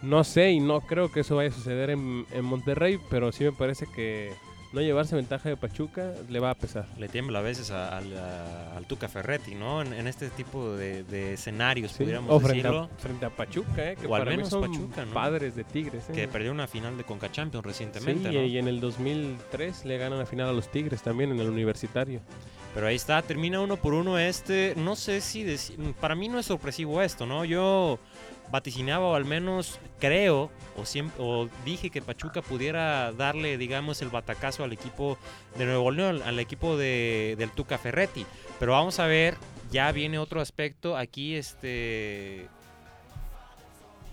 Speaker 3: No sé y no creo que eso vaya a suceder en, en Monterrey, pero sí me parece que no llevarse ventaja de Pachuca le va a pesar.
Speaker 2: le tiembla a veces a- al- a- al Tuca Ferretti, ¿no? En, en este tipo de, de escenarios,
Speaker 3: Sí,
Speaker 2: pudiéramos
Speaker 3: o frente
Speaker 2: decirlo.
Speaker 3: a, frente a Pachuca, eh, que
Speaker 2: O al
Speaker 3: para mí
Speaker 2: menos
Speaker 3: son
Speaker 2: Pachuca, ¿no?
Speaker 3: padres de Tigres. eh.
Speaker 2: Que perdió una final de Conca Champions recientemente,
Speaker 3: Sí,
Speaker 2: ¿no?
Speaker 3: y en el 2003 le ganan la final a los Tigres también en el universitario.
Speaker 2: Pero ahí está, termina uno por uno este. No sé si para mí no es sorpresivo esto, ¿no? Yo vaticinaba o al menos creo o, siempre, o dije que Pachuca pudiera darle, digamos, el batacazo al equipo de Nuevo León, al equipo de, del Tuca Ferretti. Pero vamos a ver, ya viene otro aspecto aquí, este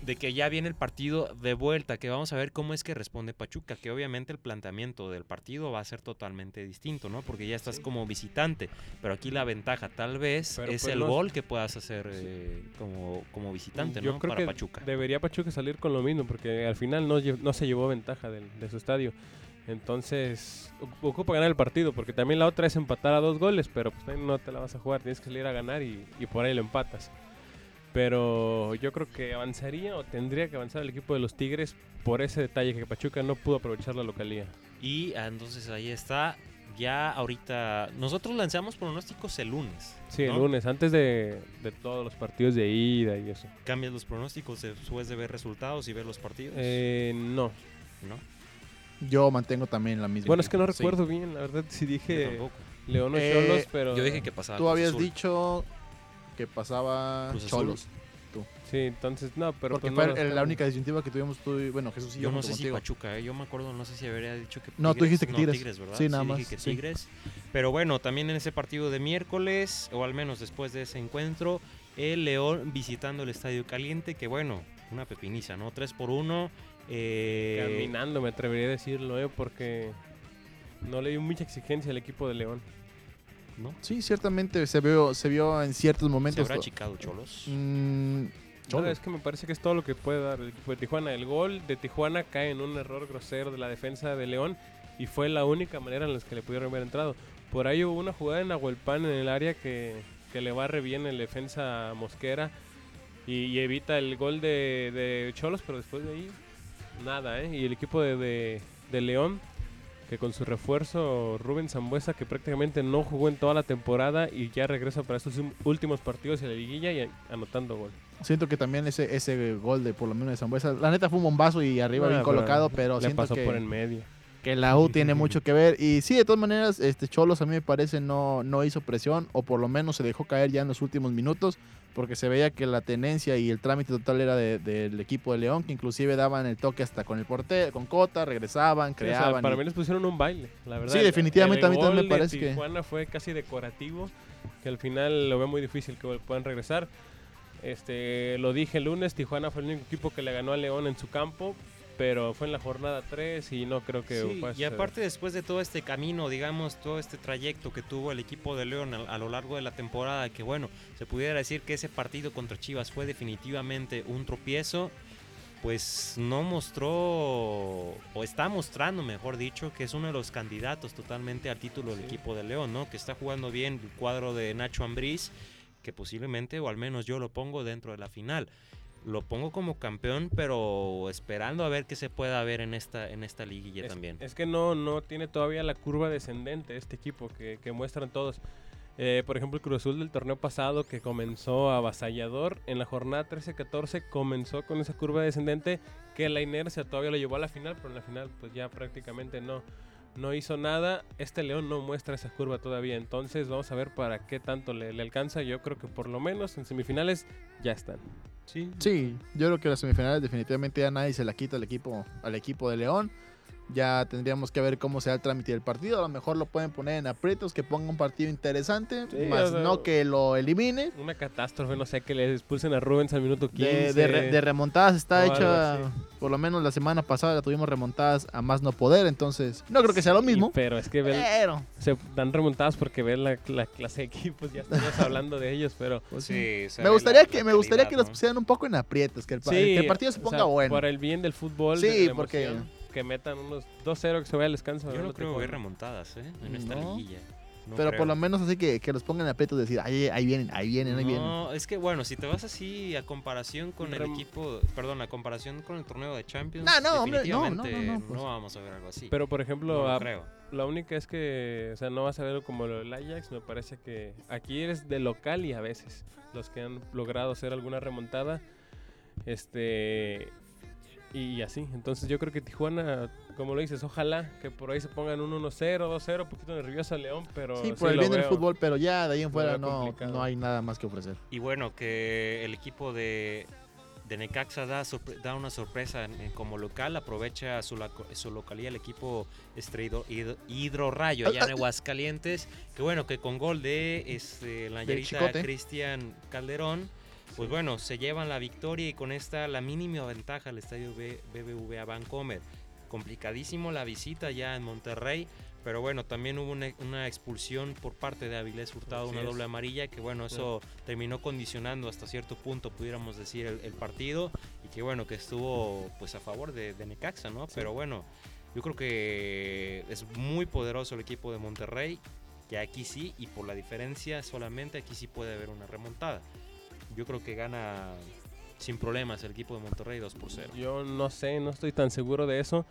Speaker 2: de que ya viene el partido de vuelta, que vamos a ver cómo es que responde Pachuca, que obviamente el planteamiento del partido va a ser totalmente distinto, ¿no? Porque ya estás como visitante, pero aquí la ventaja tal vez
Speaker 3: Pero,
Speaker 2: es
Speaker 3: pues,
Speaker 2: el
Speaker 3: no-
Speaker 2: gol que puedas hacer eh, como, como visitante,
Speaker 3: Yo
Speaker 2: ¿no?
Speaker 3: creo
Speaker 2: Para
Speaker 3: que
Speaker 2: Pachuca.
Speaker 3: debería Pachuca salir con lo mismo, porque al final no, no se llevó ventaja de, su estadio. Entonces, ocupa ganar el partido, porque también la otra es empatar a dos goles, pero pues no te la vas a jugar, tienes que salir a ganar y, y por ahí lo empatas. Pero yo creo que avanzaría o tendría que avanzar el equipo de los Tigres por ese detalle que Pachuca no pudo aprovechar la localía.
Speaker 2: Y ah, entonces ahí está. Ya ahorita, nosotros lanzamos pronósticos el lunes.
Speaker 3: Sí, el lunes, antes de, de todos los partidos de ida y eso.
Speaker 2: ¿Cambias los pronósticos después de ver resultados y ver los partidos?
Speaker 3: Eh, no.
Speaker 2: ¿No?
Speaker 4: Yo mantengo también la misma.
Speaker 3: Bueno, es que no
Speaker 4: Sí.
Speaker 3: recuerdo bien, la verdad, si dije
Speaker 2: tampoco.
Speaker 3: León o
Speaker 4: Eh,
Speaker 3: Cholos, pero...
Speaker 2: Yo dije que pasaba.
Speaker 4: Tú habías
Speaker 2: Azul.
Speaker 4: dicho que pasaba
Speaker 2: Cruz.
Speaker 4: Cholos.
Speaker 3: Sí, entonces, no, pero...
Speaker 4: Porque
Speaker 3: pues,
Speaker 4: fue
Speaker 3: no
Speaker 4: la única disyuntiva que tuvimos tú y, bueno, Jesús y yo,
Speaker 2: Yo no sé si
Speaker 4: contigo.
Speaker 2: Pachuca, ¿eh? yo me acuerdo, no sé si habría dicho que
Speaker 4: No, tú dijiste que
Speaker 2: no,
Speaker 4: Tigres.
Speaker 2: ¿verdad?
Speaker 4: Sí, nada
Speaker 2: dije
Speaker 4: más,
Speaker 2: que
Speaker 4: sí.
Speaker 2: Tigres. Pero bueno, también en ese partido de miércoles, o al menos después de ese encuentro, el León visitando el Estadio Caliente, que bueno, una pepiniza, ¿no? 3 por 1. Eh,
Speaker 3: Caminando, me atrevería a decirlo, ¿eh? Porque no le dio mucha exigencia al equipo de León.
Speaker 2: ¿No?
Speaker 4: Sí, ciertamente se vio, se vio en ciertos
Speaker 2: ¿Se
Speaker 4: momentos.
Speaker 2: habrá achicado Cholos?
Speaker 4: Mm,
Speaker 3: No, es que me parece que es todo lo que puede dar el equipo de Tijuana. El gol de Tijuana cae en un error grosero de la defensa de León y fue la única manera en la que le pudieron haber entrado. Por ahí hubo una jugada en Nahuelpan en el área que, que le barre bien el defensa Mosquera y, y evita el gol de, de Cholos, pero después de ahí nada, ¿eh? Y el equipo de, de- de León, que con su refuerzo Rubén Zambuesa, que prácticamente no jugó en toda la temporada y ya regresa para estos últimos partidos en la liguilla y anotando gol.
Speaker 4: Siento que también ese, ese gol de por lo menos de Zambuesa, la neta fue un bombazo y arriba bien
Speaker 3: pero
Speaker 4: colocado, pero
Speaker 3: le
Speaker 4: siento
Speaker 3: pasó
Speaker 4: que,
Speaker 3: por en medio.
Speaker 4: Que la U tiene mucho que ver. Y sí, de todas maneras, este Cholos a mí me parece no, no hizo presión, o por lo menos se dejó caer ya en los últimos minutos, porque se veía que la tenencia y el trámite total era de- del equipo de León, que inclusive daban el toque hasta con el portero, con Cota, regresaban,
Speaker 3: Sí, o sea,
Speaker 4: creaban.
Speaker 3: para
Speaker 4: y-
Speaker 3: mí les pusieron un baile, la verdad.
Speaker 4: Sí, definitivamente
Speaker 3: El
Speaker 4: a mí también me
Speaker 3: de
Speaker 4: parece que-
Speaker 3: Tijuana fue casi decorativo, que al final lo veo muy difícil que puedan regresar. Este, lo dije el lunes, Tijuana fue el único equipo que le ganó a León en su campo, pero fue en la jornada 3 y no creo que
Speaker 2: Sí, y aparte después de todo este camino, digamos, todo este trayecto que tuvo el equipo de León a, a lo largo de la temporada, que bueno, se pudiera decir que ese partido contra Chivas fue definitivamente un tropiezo, pues no mostró, o está mostrando, mejor dicho, que es uno de los candidatos totalmente al título del
Speaker 3: Sí.
Speaker 2: equipo de León, ¿no? Que está jugando bien el cuadro de Nacho Ambriz, que que posiblemente, o al menos yo lo pongo dentro de la final. Lo pongo como campeón, pero esperando a ver qué se pueda ver en esta, en esta liguilla
Speaker 3: es,
Speaker 2: también.
Speaker 3: Es que no, no tiene todavía la curva descendente este equipo que, que muestran todos. Eh, por ejemplo, el Cruz Azul del torneo pasado que comenzó avasallador en la jornada 13-14 comenzó con esa curva descendente que la inercia todavía lo llevó a la final, pero en la final pues ya prácticamente no, no hizo nada. Este León no muestra esa curva todavía, entonces vamos a ver para qué tanto le, le alcanza. Yo creo que por lo menos en semifinales ya están.
Speaker 2: Sí,
Speaker 4: Sí, yo creo que las semifinales definitivamente ya nadie se la quita al equipo, al equipo de León. Ya tendríamos que ver cómo se da el trámite del partido. A lo mejor lo pueden poner en aprietos, que ponga un partido interesante,
Speaker 3: Sí,
Speaker 4: más
Speaker 3: o sea,
Speaker 4: no que lo elimine.
Speaker 3: Una catástrofe, no sé, que le expulsen a Rubens al minuto 15.
Speaker 4: De, de re- de remontadas está
Speaker 3: o algo
Speaker 4: hecha, por lo menos la semana pasada la tuvimos remontadas a más no poder, entonces no creo que sea lo
Speaker 3: Sí,
Speaker 4: mismo.
Speaker 3: pero es que ve-
Speaker 4: Pero,
Speaker 3: se dan remontadas porque ven la, la clase de equipos, ya estamos *laughs* hablando de ellos, pero...
Speaker 4: pues, sí. Me gustaría
Speaker 2: la-
Speaker 4: que
Speaker 2: la
Speaker 4: me gustaría
Speaker 2: calidad,
Speaker 4: que los
Speaker 2: ¿no?
Speaker 4: pusieran un poco en aprietos, que el, pa-
Speaker 3: Sí,
Speaker 4: que el partido se
Speaker 3: o
Speaker 4: ponga
Speaker 3: sea,
Speaker 4: bueno.
Speaker 3: Por el bien del fútbol,
Speaker 4: Sí,
Speaker 3: de
Speaker 4: porque-
Speaker 3: emoción, que metan unos 2-0 que se vaya al descanso.
Speaker 2: Yo no creo
Speaker 3: juegan.
Speaker 2: remontadas, ¿eh? En esta
Speaker 4: No.
Speaker 2: liguilla. No
Speaker 4: Pero
Speaker 2: creo.
Speaker 4: por lo menos así que, que los pongan aprietos, decir, ahí, ahí vienen, ahí vienen, ahí vienen.
Speaker 2: No, es que bueno, si te vas así a comparación con el equipo, perdón, a comparación con el torneo de Champions,
Speaker 4: No, no, hombre, no, no,
Speaker 2: definitivamente
Speaker 4: no, no, pues.
Speaker 2: vamos a ver algo así.
Speaker 3: Pero por ejemplo,
Speaker 2: no lo
Speaker 3: a-
Speaker 2: creo.
Speaker 3: la única es que, o sea, no vas a verlo como lo del Ajax, me parece que aquí eres de local y a veces los que han logrado hacer alguna remontada, este, y así. Entonces yo creo que Tijuana, como lo dices, ojalá que por ahí se pongan un 1-0, 2-0, un poquito nervioso a León, pero
Speaker 4: Sí,
Speaker 3: sí
Speaker 4: por el
Speaker 3: lo
Speaker 4: bien del fútbol, pero ya de ahí en fuera no, no hay nada más que ofrecer.
Speaker 2: Y bueno, que el equipo de, de Necaxa da, da una sorpresa como local, aprovecha su, laco- su localía el equipo Estreido, Hidro, Hidro Rayo allá en Aguascalientes, que bueno, que con gol de este, la. Cristian Calderón, pues bueno, se llevan la victoria y con esta la mínima ventaja al estadio B- BBVA Bancomer. Complicadísimo la visita ya en Monterrey, pero bueno, también hubo una, una expulsión por parte de Avilés Hurtado,
Speaker 3: Así
Speaker 2: una
Speaker 3: es.
Speaker 2: doble amarilla, que bueno, eso terminó condicionando hasta cierto punto, pudiéramos decir, el, el partido, y que bueno, que estuvo pues a favor de, de Necaxa, ¿no? Pero bueno, yo creo que es muy poderoso el equipo de Monterrey, que aquí sí, y por la diferencia solamente aquí sí puede haber una remontada. Yo creo que gana sin problemas el equipo de Monterrey 2 por 0.
Speaker 3: Yo no sé, no estoy tan seguro de eso.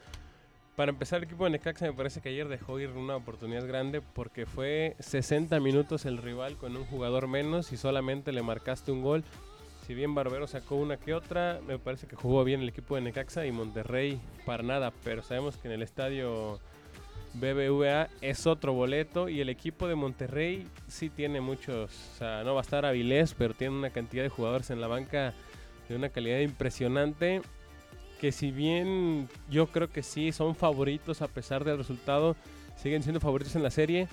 Speaker 3: Para empezar, el equipo de Necaxa me parece que ayer dejó ir una oportunidad grande porque fue 60 minutos el rival con un jugador menos y solamente le marcaste un gol. Si bien Barbero sacó una que otra, me parece que jugó bien el equipo de Necaxa y Monterrey para nada, pero sabemos que en el estadio BBVA es otro boleto y el equipo de Monterrey sí tiene muchos, o sea, no va a estar Avilés, pero tiene una cantidad de jugadores en la banca de una calidad impresionante que si bien yo creo que sí son favoritos a pesar del resultado, siguen siendo favoritos en la serie.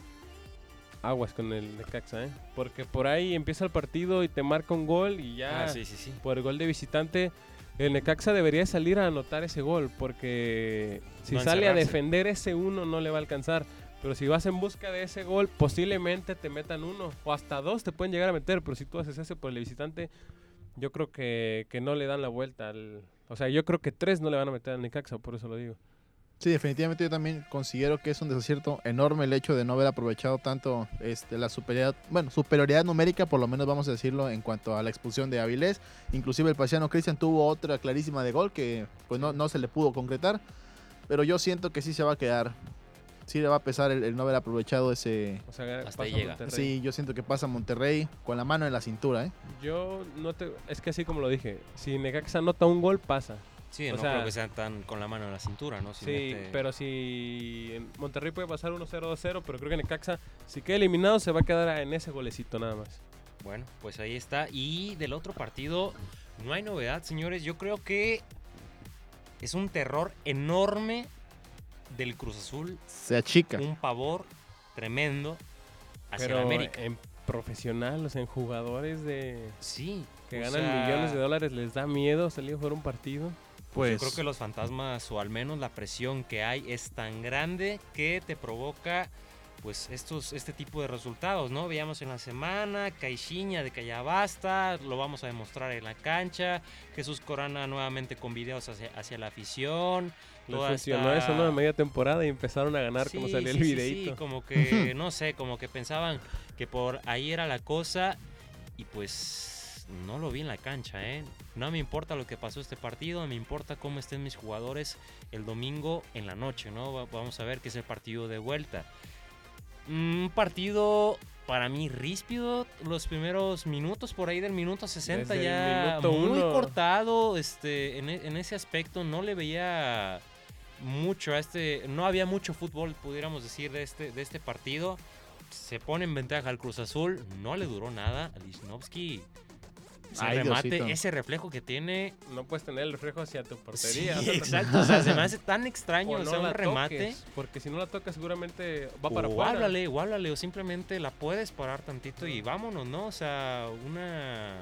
Speaker 3: Aguas con el Necaxa, ¿eh? Porque por ahí empieza el partido y te marca un gol y ya
Speaker 2: Ah, sí, sí, sí.
Speaker 3: por el gol de visitante, el Necaxa debería salir a anotar ese gol porque si
Speaker 2: No
Speaker 3: sale a defender ese uno no le va a alcanzar. Pero si vas en busca de ese gol, posiblemente te metan uno o hasta dos te pueden llegar a meter. Pero si tú haces ese por el visitante, yo creo que, que no le dan la vuelta. Al, o sea, yo creo que tres no le van a meter al Necaxa, por eso lo digo.
Speaker 4: Sí, definitivamente yo también considero que es un desacierto enorme el hecho de no haber aprovechado tanto este, la superioridad, bueno, superioridad numérica, por lo menos vamos a decirlo, en cuanto a la expulsión de Avilés. Inclusive el paisano Cristian tuvo otra clarísima de gol que pues no, no se le pudo concretar. Pero yo siento que sí se va a quedar. Sí le va a pesar el, el no haber aprovechado ese...
Speaker 3: O sea,
Speaker 2: Hasta
Speaker 3: pasa
Speaker 2: llega.
Speaker 3: Monterrey.
Speaker 4: Sí, yo siento que pasa Monterrey con la mano en la cintura, ¿eh?
Speaker 3: Yo no te... Es que así como lo dije, si Necaxa anota un gol, pasa.
Speaker 2: Sí,
Speaker 3: O
Speaker 2: no
Speaker 3: sea-
Speaker 2: creo que sean tan con la mano en la cintura, ¿no? Si
Speaker 3: Sí,
Speaker 2: mete-
Speaker 3: pero si en Monterrey puede pasar 1-0, 2-0, pero creo que Necaxa, si queda eliminado, se va a quedar en ese golecito nada más.
Speaker 2: Bueno, pues ahí está. Y del otro partido, no hay novedad, señores. Yo creo que es un terror enorme del Cruz Azul.
Speaker 4: Se achica.
Speaker 2: Un pavor tremendo hacia
Speaker 3: pero
Speaker 2: el América.
Speaker 3: en profesional, o sea, en jugadores de
Speaker 2: Sí.
Speaker 3: que
Speaker 2: o
Speaker 3: ganan
Speaker 2: sea,
Speaker 3: millones de dólares, les da miedo salir a jugar un partido.
Speaker 2: Pues
Speaker 4: Pues
Speaker 2: yo creo que los fantasmas, o al menos la presión que hay, es tan grande que te provoca pues estos, este tipo de resultados, ¿no? Veíamos en la semana, Caixinha de que ya basta, lo vamos a demostrar en la cancha, Jesús Corona nuevamente con videos hacia, hacia la afición.
Speaker 3: Les
Speaker 2: toda
Speaker 3: funcionó
Speaker 2: esta-
Speaker 3: eso, ¿no? En media temporada y empezaron a ganar como salió el
Speaker 2: sí, sí,
Speaker 3: videito.
Speaker 2: sí, como que, *laughs* no sé, como que pensaban que por ahí era la cosa. y pues no lo vi en la cancha, ¿eh? No me importa lo que pasó este partido, me importa cómo estén mis jugadores el domingo en la noche, ¿no? Va- Vamos a ver qué es el partido de vuelta. Un partido para mí ríspido, los primeros minutos, por ahí del minuto 60
Speaker 3: Desde el
Speaker 2: ya
Speaker 3: minuto
Speaker 2: muy
Speaker 3: uno.
Speaker 2: cortado, este, en, e- en ese aspecto no le veía mucho a este, no había mucho fútbol, pudiéramos decir, de este, de este partido. Se pone en ventaja al Cruz Azul, no le duró nada a Lichnowsky. Ese
Speaker 4: Ay,
Speaker 2: remate,
Speaker 4: Diosito.
Speaker 2: ese reflejo que tiene.
Speaker 3: No puedes tener el reflejo hacia tu
Speaker 2: Sí,
Speaker 3: portería. o sea,
Speaker 2: exacto. O sea, se me hace tan extraño
Speaker 3: o
Speaker 2: o
Speaker 3: no
Speaker 2: sea, un remate.
Speaker 3: toques, porque si no la tocas seguramente va para
Speaker 2: o
Speaker 3: afuera.
Speaker 2: háblale, o háblale, o simplemente la puedes parar tantito y vámonos, ¿no? O sea, una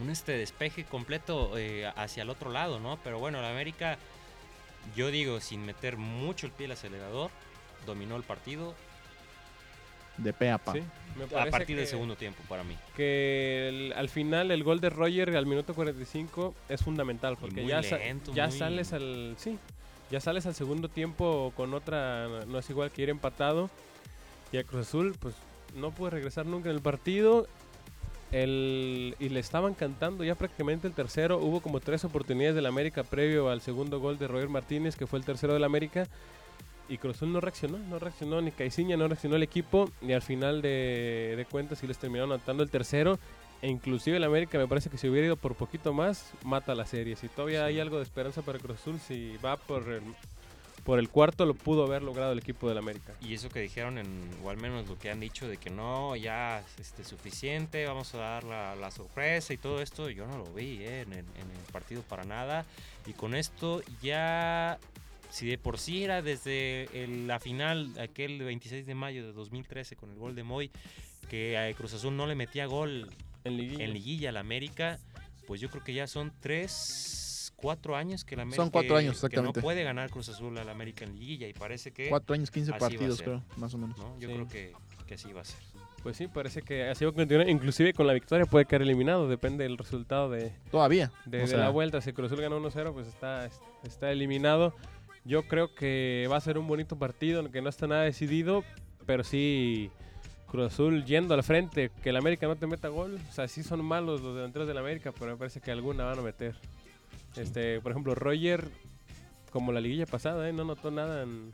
Speaker 2: un este despeje completo eh, hacia el otro lado, ¿no? Pero bueno, la América, yo digo, sin meter mucho el pie al acelerador, dominó el partido
Speaker 4: De pe a pa.
Speaker 3: Sí, me
Speaker 2: a partir del
Speaker 3: que-
Speaker 2: segundo tiempo para mí.
Speaker 3: que el- al final el gol de Roger al minuto 45 es fundamental porque
Speaker 2: muy
Speaker 3: ya, sa-
Speaker 2: lento,
Speaker 3: ya
Speaker 2: muy-
Speaker 3: sales al sí ya sales al segundo tiempo con otra no es igual que ir empatado y a Cruz Azul pues no puede regresar nunca en el partido el, y le estaban cantando ya prácticamente el tercero hubo como tres oportunidades del América previo al segundo gol de Roger Martínez que fue el tercero del América y Cruz Azul no reaccionó, no reaccionó ni Caiciña, no reaccionó el equipo y al final de, de cuentas sí les terminaron anotando el tercero e inclusive el América me parece que si hubiera ido por poquito más mata la serie. Si todavía hay algo de esperanza para Cruz Azul, si va por el, por el cuarto lo pudo haber logrado el equipo del América.
Speaker 2: Y eso que dijeron, en, o al menos lo que han dicho de que no, ya es este, suficiente, vamos a dar la, la sorpresa y todo esto, yo no lo vi eh, en, en el partido para nada. Y con esto ya, si de por sí era desde el- la final, aquel 26 de mayo de 2013 con el gol de Moy, que a Cruz Azul no le metía gol
Speaker 3: En liguilla.
Speaker 2: en liguilla al América, pues yo creo que ya son tres, cuatro años que la América
Speaker 4: Son cuatro años,
Speaker 2: que
Speaker 4: exactamente.
Speaker 2: no puede ganar Cruz Azul al América en liguilla y parece que
Speaker 4: Cuatro años, 15
Speaker 2: Así va a
Speaker 4: partidos,
Speaker 2: ser.
Speaker 4: creo, más o menos.
Speaker 2: ¿no? Yo
Speaker 3: Sí.
Speaker 2: creo que, que así va a ser.
Speaker 3: Pues sí, parece que así va a continuar. Inclusive con la victoria puede quedar eliminado, depende del resultado de,
Speaker 4: Todavía.
Speaker 3: de,
Speaker 4: O
Speaker 3: de
Speaker 4: sea,
Speaker 3: la vuelta. Si Cruz Azul gana 1-0, pues está, está eliminado. Yo creo que va a ser un bonito partido, aunque no está nada decidido, pero sí Cruz Azul yendo al frente, que el América no te meta gol. O sea, sí son malos los delanteros del América, pero me parece que alguna van a meter. Este, por ejemplo, Roger, como la liguilla pasada, ¿eh? no notó nada en,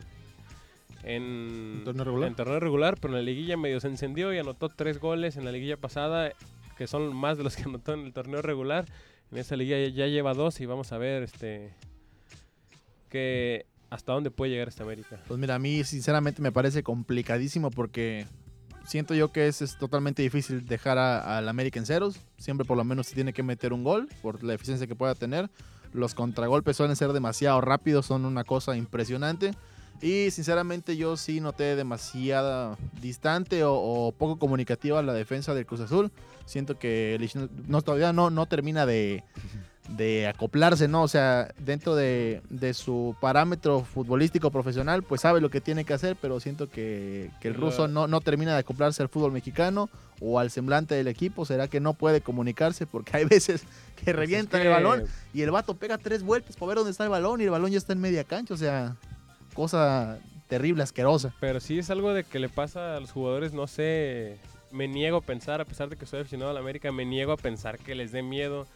Speaker 3: en,
Speaker 4: ¿En torneo regular?
Speaker 3: en torneo regular, pero en la liguilla medio se encendió y anotó tres goles en la liguilla pasada, que son más de los que *laughs* anotó en el torneo regular. En esa liguilla ya lleva dos y vamos a ver este que hasta dónde puede llegar esta América.
Speaker 4: Pues mira, a mí sinceramente me parece complicadísimo porque siento yo que es, es totalmente difícil dejar al América en ceros. Siempre por lo menos se tiene que meter un gol por la eficiencia que pueda tener. Los contragolpes suelen ser demasiado rápidos, son una cosa impresionante. Y sinceramente yo sí noté demasiada distante o, o poco comunicativa la defensa del Cruz Azul. Siento que no, todavía no, no termina de, de acoplarse, ¿no? O sea, dentro de, de su parámetro futbolístico profesional, pues sabe lo que tiene que hacer, pero siento que, que el ruso no, no termina de acoplarse al fútbol mexicano o al semblante del equipo. ¿Será que no puede comunicarse? Porque hay veces *laughs* que
Speaker 3: Pues es
Speaker 4: revientan
Speaker 3: que-
Speaker 4: el balón y el vato pega tres vueltas para ver dónde está el balón y el balón ya está en media cancha. O sea, cosa terrible, asquerosa.
Speaker 3: Pero sí es algo de que le pasa a los jugadores, no sé, me niego a pensar, a pesar de que soy aficionado a la América, me niego a pensar que les dé miedo,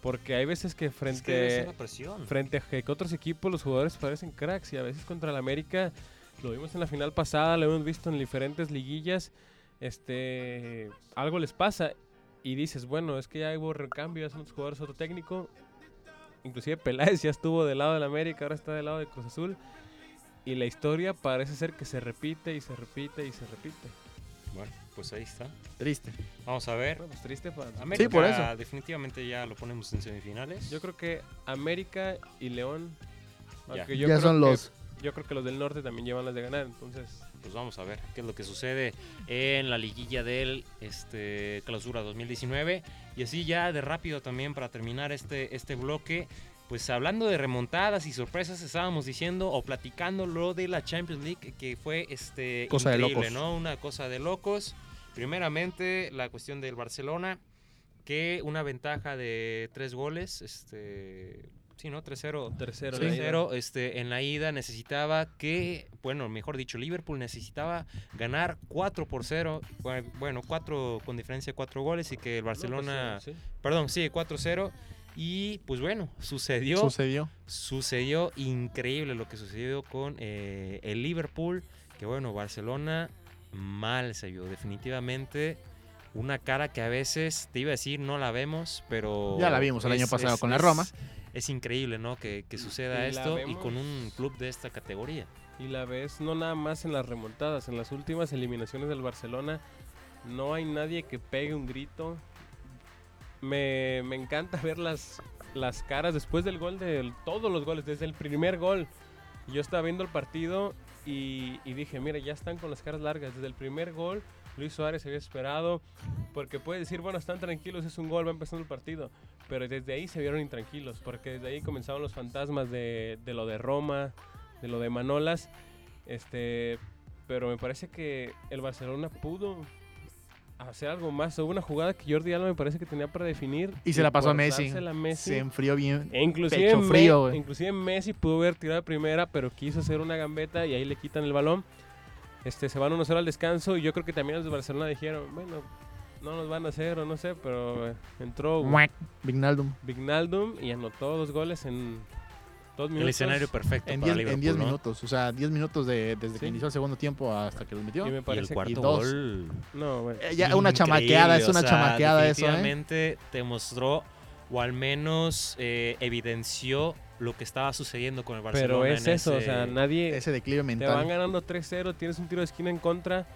Speaker 3: porque hay veces que
Speaker 2: Es que debe
Speaker 3: frente, frente a que otros equipos los jugadores parecen cracks y a veces contra la América, lo vimos en la final pasada, lo hemos visto en diferentes liguillas, este, algo les pasa y dices, bueno, es que ya hubo recambio, ya son los jugadores otro técnico, inclusive Peláez ya estuvo del lado de la América, ahora está del lado de Cruz Azul. Y la historia parece ser que se repite y se repite y se repite.
Speaker 2: Bueno, pues ahí está.
Speaker 4: Triste.
Speaker 2: Vamos a ver.
Speaker 3: Bueno, pues triste para...
Speaker 2: América
Speaker 4: por eso.
Speaker 2: definitivamente ya lo ponemos en semifinales.
Speaker 3: Yo creo que América y León...
Speaker 2: Ya.
Speaker 3: yo
Speaker 4: ya
Speaker 3: creo
Speaker 4: son
Speaker 3: que-
Speaker 4: los...
Speaker 3: Yo creo que los del norte también llevan las de ganar, entonces...
Speaker 2: Pues vamos a ver qué es lo que sucede en la liguilla del este, clausura 2019. Y así ya de rápido también para terminar este, este bloque. Pues hablando de remontadas y sorpresas, estábamos diciendo o platicando lo de la Champions League, que fue este
Speaker 4: Cosa de
Speaker 2: increíble,
Speaker 4: locos.
Speaker 2: ¿no? Una cosa de locos. Primeramente, la cuestión del Barcelona, que una ventaja de tres goles, este, Sí, ¿no? 3-0.
Speaker 3: Tercero.
Speaker 4: Sí.
Speaker 3: en la ida.
Speaker 2: 3-0 este, en la ida necesitaba que, bueno, mejor dicho, Liverpool necesitaba ganar 4 por 0, bueno, 4 con diferencia de 4 goles y que el
Speaker 3: No, pues,
Speaker 2: Barcelona,
Speaker 3: sí.
Speaker 2: perdón, sí, 4-0 y pues bueno, sucedió,
Speaker 4: Sucedió.
Speaker 2: sucedió increíble lo que sucedió con eh, el Liverpool, que bueno, Barcelona mal se vio, definitivamente una cara que a veces, te iba a decir, no la vemos, pero...
Speaker 4: Ya la vimos el año pasado con la Roma.
Speaker 2: Es increíble, ¿no? Que, que suceda
Speaker 3: Y
Speaker 2: esto y con un club de esta categoría.
Speaker 3: Y la ves no nada más en las remontadas, en las últimas eliminaciones del Barcelona no hay nadie que pegue un grito. Me, me encanta ver las, las caras después del gol de todos los goles, desde el primer gol. Yo estaba viendo el partido y, dije, mira, ya están con las caras largas. Desde el primer gol, Luis Suárez había esperado, porque puede decir, bueno, están tranquilos, es un gol, va empezando el partido. Pero desde ahí se vieron intranquilos, porque desde ahí comenzaron los fantasmas de, de lo de Roma, de lo de Manolas. Este, pero me parece que el Barcelona pudo hacer algo más. Hubo una jugada que Jordi Alba me parece que tenía para definir.
Speaker 4: Y se la pasó a Messi. Se enfrió bien.
Speaker 3: E inclusive,
Speaker 4: pecho
Speaker 3: Me-
Speaker 4: frío, güey.
Speaker 3: inclusive Messi pudo haber tirado de primera, pero quiso hacer una gambeta y ahí le quitan el balón. Este, se van 1-0 al descanso y yo creo que también los de Barcelona dijeron, bueno, no nos van a hacer o no sé, pero eh, entró.
Speaker 4: Vignaldum.
Speaker 3: Vignaldum y anotó dos goles en dos minutos.
Speaker 2: El escenario perfecto
Speaker 4: En
Speaker 2: para
Speaker 4: 10
Speaker 2: Liverpool,
Speaker 4: en 10
Speaker 2: ¿no?
Speaker 4: minutos. O sea, 10 minutos de, desde
Speaker 3: Sí.
Speaker 4: que inició el segundo tiempo hasta que lo metió.
Speaker 3: Y me
Speaker 2: Y el cuarto
Speaker 4: y dos.
Speaker 2: gol.
Speaker 3: No, bueno.
Speaker 4: Eh, ya una chamaqueada, es
Speaker 2: o
Speaker 4: una
Speaker 2: sea,
Speaker 4: chamaqueada eso, ¿eh?
Speaker 2: Definitivamente te mostró, o al menos eh, evidenció lo que estaba sucediendo con el Barcelona.
Speaker 3: pero es
Speaker 2: en
Speaker 3: eso, o sea, nadie...
Speaker 4: Ese declive
Speaker 3: Te van
Speaker 4: mental.
Speaker 3: ganando 3-0, tienes un tiro de esquina en contra,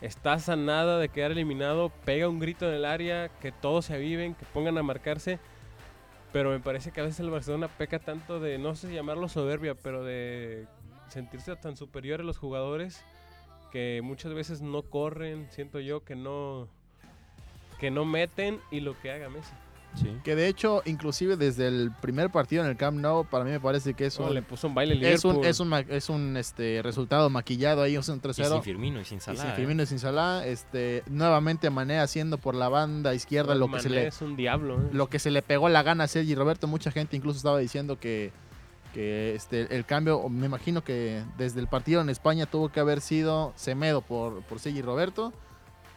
Speaker 3: estás a nada de quedar eliminado, pega un grito en el área, que todos se aviven, que pongan a marcarse. Pero me parece que a veces el Barcelona peca tanto de, no sé llamarlo soberbia, pero de sentirse tan superior a los jugadores que muchas veces no corren, siento yo que no que no meten y lo que haga Messi.
Speaker 2: Sí.
Speaker 4: Que de hecho, inclusive desde el primer partido en el Camp Nou, para mí me parece que es un,
Speaker 3: le puso un baile
Speaker 4: es un, es un, es un, este, resultado maquillado ahí, es un
Speaker 2: Y sin
Speaker 4: 3-0.
Speaker 2: Firmino y sin
Speaker 4: Y
Speaker 2: Salah. ¿eh?
Speaker 4: Firmino y sin Salah, este, nuevamente Mané haciendo por la banda izquierda lo que, se le,
Speaker 3: es un diablo. ¿eh?
Speaker 4: lo que se le pegó la gana a Sergi Roberto. Mucha gente incluso estaba diciendo que, que este, el cambio, me imagino que desde el partido en España tuvo que haber sido Semedo por, por Sergi Roberto.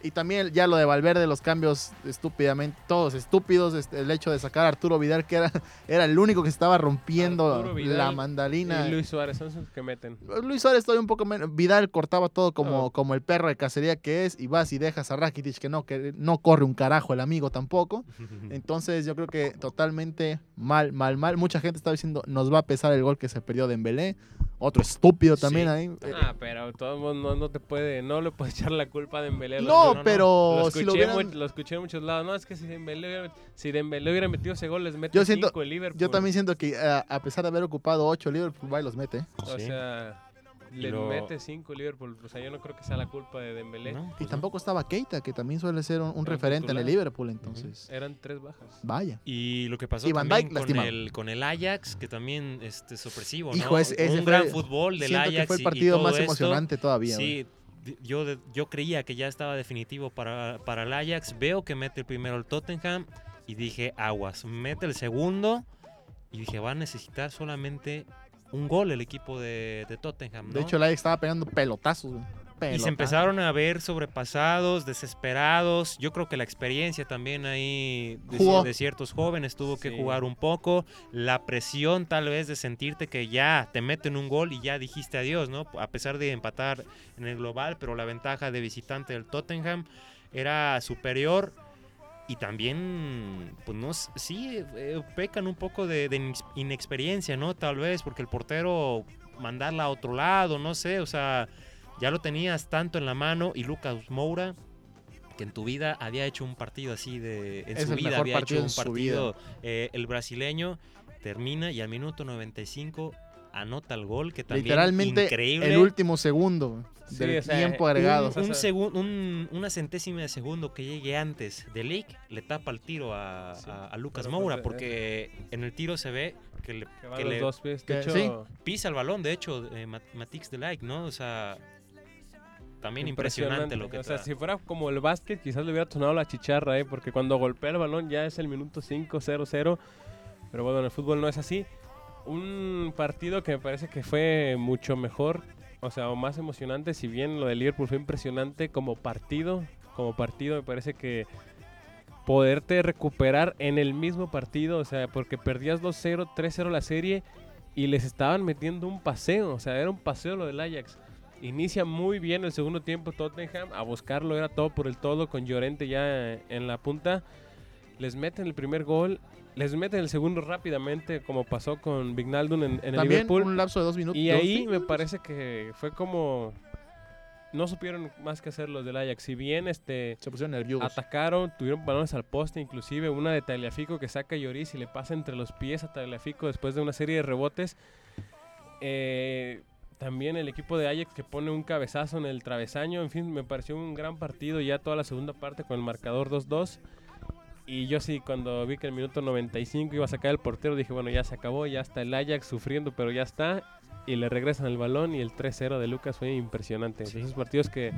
Speaker 4: Y también ya lo de Valverde, los cambios estúpidamente, todos estúpidos. este, el hecho de sacar a Arturo Vidal, que era, era el único que estaba rompiendo
Speaker 3: Vidal
Speaker 4: la mandalina.
Speaker 3: Y Luis Suárez son los que meten.
Speaker 4: Luis Suárez todavía un poco menos. Vidal cortaba todo como, como el perro de cacería que es. Y vas y dejas a Rakitic que no, que no corre un carajo el amigo tampoco. *laughs* Entonces yo creo que totalmente mal, mal, mal. Mucha gente estaba diciendo nos va a pesar el gol que se perdió de Embelé. Otro estúpido también
Speaker 2: Sí.
Speaker 4: ahí. Eh,
Speaker 3: Ah, pero todo el mundo no, no te puede, no le puedes echar la culpa a Dembélé.
Speaker 4: No,
Speaker 2: no, no.
Speaker 4: pero
Speaker 3: lo,
Speaker 4: si
Speaker 3: escuché
Speaker 4: lo hubieran...
Speaker 3: mu- lo escuché en muchos lados. No, es que si Dembélé hubiera, si Dembélé hubiera metido ese gol, les mete
Speaker 4: Yo siento-
Speaker 3: cinco el Liverpool.
Speaker 4: Yo también siento que a, a pesar de haber ocupado 8, Liverpool va y los mete.
Speaker 3: O
Speaker 2: Sí.
Speaker 3: sea,
Speaker 2: Y
Speaker 3: les
Speaker 2: lo-
Speaker 3: mete cinco el Liverpool. O sea, yo no creo que sea la culpa de Dembélé.
Speaker 2: No,
Speaker 4: Y
Speaker 2: pues no.
Speaker 4: tampoco estaba Keita, que también suele ser un, referente en el. Liverpool. Entonces,
Speaker 3: Eran tres bajas.
Speaker 4: vaya.
Speaker 2: Y lo que pasó
Speaker 4: Van
Speaker 2: también
Speaker 4: Dijk
Speaker 2: con
Speaker 4: lastimado.
Speaker 2: el, con el Ajax, que también este, sorpresivo, ¿no?
Speaker 4: Hijo, ese- ese
Speaker 2: Un
Speaker 4: fue-
Speaker 2: gran fútbol del Ajax
Speaker 4: que fue el
Speaker 2: y- y
Speaker 4: partido
Speaker 2: todo
Speaker 4: más
Speaker 2: esto.
Speaker 4: emocionante todavía.
Speaker 2: Sí, yo, yo creía que ya estaba definitivo para, para el Ajax. Veo que mete el primero el Tottenham y dije, aguas, mete el segundo. Y dije, va a necesitar solamente un gol el equipo de, de Tottenham.
Speaker 4: De hecho, el Ajax estaba pegando pelotazos. güey.
Speaker 2: Y se empezaron a ver sobrepasados, desesperados. Yo creo que la experiencia también ahí de, ciertos jóvenes tuvo que
Speaker 3: Sí.
Speaker 2: jugar un poco. La presión tal vez de sentirte que ya te meten un gol y ya dijiste adiós, ¿no? A pesar de empatar en el global, pero la ventaja de visitante del Tottenham era superior. Y también, pues no, sí, eh, pecan un poco de, de inex- inexperiencia, ¿no? Tal vez, porque el portero mandarla a otro lado, no sé, o sea, ya lo tenías tanto en la mano y Lucas Moura, que en tu vida había hecho un partido así de... En
Speaker 4: Es
Speaker 2: su vida había hecho un partido, eh, el brasileño, termina y al minuto 95 anota el gol, que también
Speaker 4: Literalmente
Speaker 2: increíble.
Speaker 4: el último segundo
Speaker 3: Sí,
Speaker 4: del
Speaker 3: o sea,
Speaker 4: tiempo
Speaker 3: un-
Speaker 4: agregado.
Speaker 2: Un, segun- un- una centésima de segundo que llegue antes de Lake le tapa el tiro a,
Speaker 3: Sí,
Speaker 2: a- a Lucas
Speaker 3: pero
Speaker 2: Moura
Speaker 3: pues,
Speaker 2: porque en el tiro se ve que le,
Speaker 3: Que
Speaker 2: que
Speaker 3: a los
Speaker 2: le
Speaker 3: dos pies.
Speaker 4: que-
Speaker 3: De hecho,
Speaker 4: sí.
Speaker 2: pisa el balón, de hecho, eh, Ma- Matix de Like, ¿no? O sea, también impresionante, lo que
Speaker 3: O sea,
Speaker 2: tra-
Speaker 3: si fuera como el básquet, quizás le hubiera sonado la chicharra, ¿eh? Porque cuando golpea el balón ya es el minuto 5, 0, 0. Pero bueno, en el fútbol no es así. un partido que me parece que fue mucho mejor, o sea, o más emocionante, si bien lo de Liverpool fue impresionante como partido, como partido me parece que poderte recuperar en el mismo partido, o sea, porque perdías 2-0, 3-0 la serie y les estaban metiendo un paseo, o sea, era un paseo lo del Ajax. Inicia muy bien el segundo tiempo Tottenham, a buscarlo era todo por el todo con Llorente ya en la punta. Les meten el primer gol, les meten el segundo rápidamente como pasó con Vignaldum en, en el Liverpool.
Speaker 4: un lapso de dos minutos.
Speaker 3: Y
Speaker 4: dos
Speaker 3: ahí me parece que fue como no supieron más que hacer los del Ajax. Si bien este
Speaker 4: Se pusieron nerviosos.
Speaker 3: atacaron, tuvieron balones al poste, inclusive una de Tagliafico que saca a Lloris y le pasa entre los pies a Tagliafico después de una serie de rebotes. Eh, también el equipo de Ajax que pone un cabezazo en el travesaño. En fin, me pareció un gran partido ya toda la segunda parte con el marcador 2-2. Y yo sí, cuando vi que el minuto 95 iba a sacar el portero, dije, bueno, ya se acabó, ya está el Ajax sufriendo, pero ya está. Y le regresan el balón y el 3-0 de Lucas fue impresionante.
Speaker 2: Sí.
Speaker 3: Esos partidos que,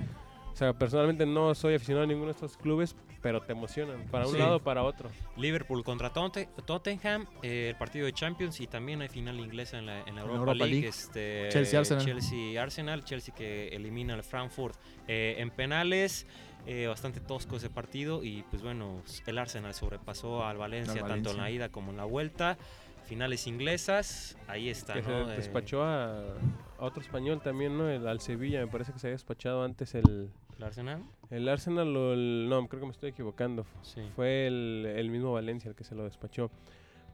Speaker 3: o sea, personalmente no soy aficionado a ninguno de estos clubes, pero te emocionan, para un
Speaker 2: Sí.
Speaker 3: lado o para otro.
Speaker 2: Liverpool contra Totte- Tottenham, eh, el partido de Champions y también hay final inglesa en la, en la Europa,
Speaker 4: Europa
Speaker 2: League.
Speaker 4: League.
Speaker 2: Este,
Speaker 4: Chelsea, Arsenal.
Speaker 2: Chelsea Arsenal, Chelsea que elimina al Frankfurt eh, en penales. eh, bastante tosco ese partido y pues bueno, el Arsenal sobrepasó al Valencia,
Speaker 4: Al
Speaker 2: tanto en la ida como en la vuelta. Finales inglesas, ahí está,
Speaker 3: que
Speaker 2: ¿no?
Speaker 3: se despachó a, a otro español también, ¿no? El, al Sevilla, me parece que se había despachado antes el,
Speaker 2: el Arsenal.
Speaker 3: el Arsenal o el... No, creo que me estoy equivocando.
Speaker 2: Sí.
Speaker 3: Fue el, el mismo Valencia el que se lo despachó.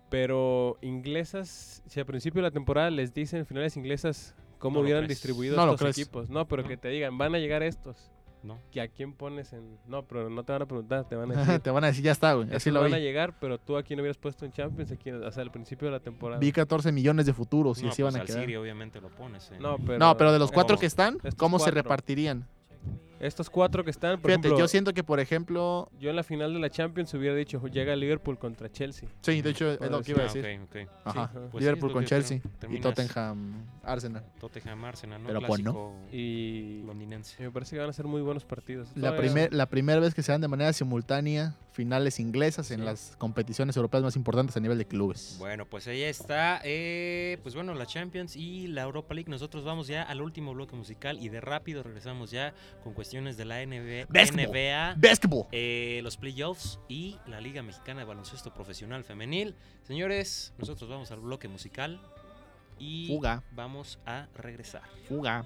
Speaker 3: Pero inglesas, si al principio de la temporada les dicen finales inglesas cómo
Speaker 2: No
Speaker 3: hubieran
Speaker 2: crees.
Speaker 3: distribuido
Speaker 4: No
Speaker 3: estos equipos. No, pero
Speaker 2: No.
Speaker 3: que te digan, van a llegar estos.
Speaker 2: ¿no?
Speaker 3: ¿Que a quién pones en...? No, pero no te van a preguntar, te van a *laughs* decir...
Speaker 4: Te van a decir, ya está, güey.
Speaker 3: Estos
Speaker 4: Así lo
Speaker 3: van
Speaker 4: vi.
Speaker 3: a llegar, pero tú a quién hubieras puesto en Champions, a quién, o sea, al principio de la temporada.
Speaker 4: Vi 14 millones de futuros y
Speaker 2: No,
Speaker 4: así
Speaker 2: pues
Speaker 4: van a
Speaker 2: al
Speaker 4: quedar.
Speaker 2: Obviamente lo pones. en-
Speaker 3: No, pero,
Speaker 4: No, pero de los cuatro que están, ¿cómo se repartirían?
Speaker 3: Estos cuatro que están, por
Speaker 4: Fíjate,
Speaker 3: ejemplo,
Speaker 4: yo siento que, por ejemplo,
Speaker 3: yo en la final de la Champions hubiera dicho, llega Liverpool contra Chelsea.
Speaker 4: sí, de hecho es lo que iba a
Speaker 2: Ah,
Speaker 4: decir.
Speaker 2: ok, ok.
Speaker 4: Ajá.
Speaker 2: Sí, pues sí, es
Speaker 4: Liverpool
Speaker 2: lo
Speaker 4: con Chelsea y Tottenham, Arsenal.
Speaker 2: Tottenham Arsenal, ¿no?
Speaker 4: Pero pues no.
Speaker 2: Clásico
Speaker 3: Y
Speaker 2: londinense.
Speaker 3: me parece que van a ser muy buenos partidos.
Speaker 4: La, primer, la primera vez que se dan de manera simultánea finales inglesas en
Speaker 2: Sí.
Speaker 4: las competiciones europeas más importantes a nivel de clubes.
Speaker 2: Bueno, pues ahí está. eh, pues bueno, la Champions y la Europa League. Nosotros vamos ya al último bloque musical y de rápido regresamos ya con cuestiones de la NBA,
Speaker 4: Basketball.
Speaker 2: NBA
Speaker 4: Basketball.
Speaker 2: eh, los playoffs y la Liga Mexicana de Baloncesto Profesional Femenil. Señores, nosotros vamos al bloque musical y
Speaker 4: Fuga.
Speaker 2: vamos a regresar.
Speaker 4: Fuga.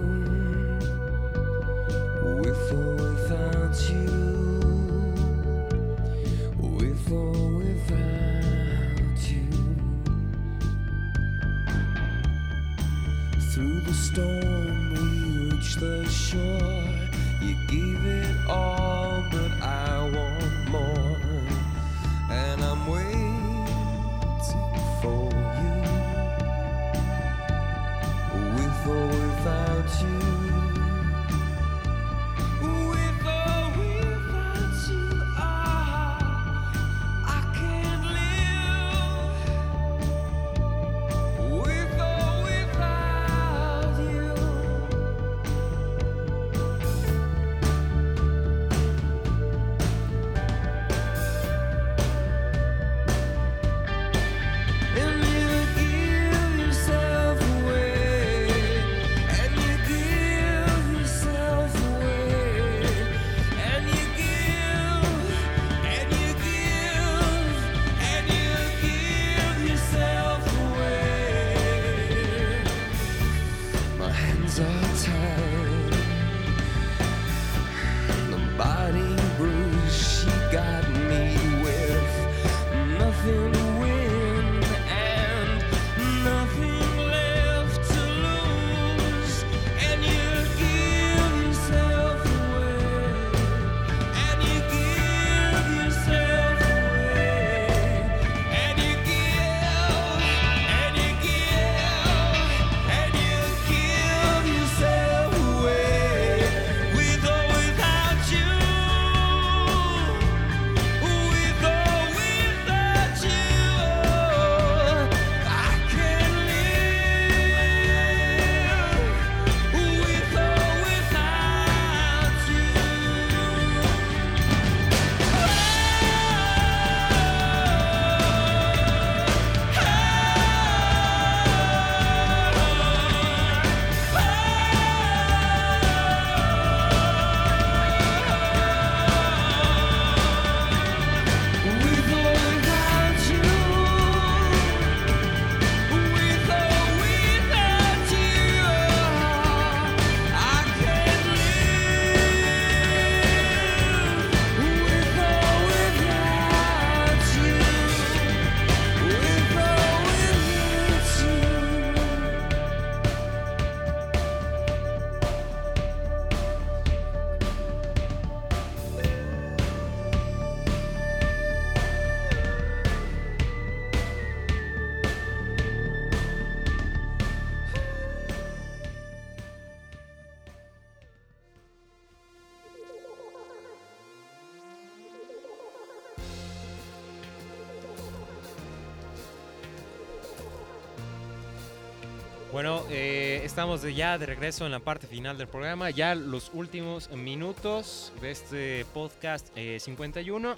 Speaker 2: Bueno, eh, estamos de ya de regreso en la parte final del programa, ya los últimos minutos de este podcast eh, 51,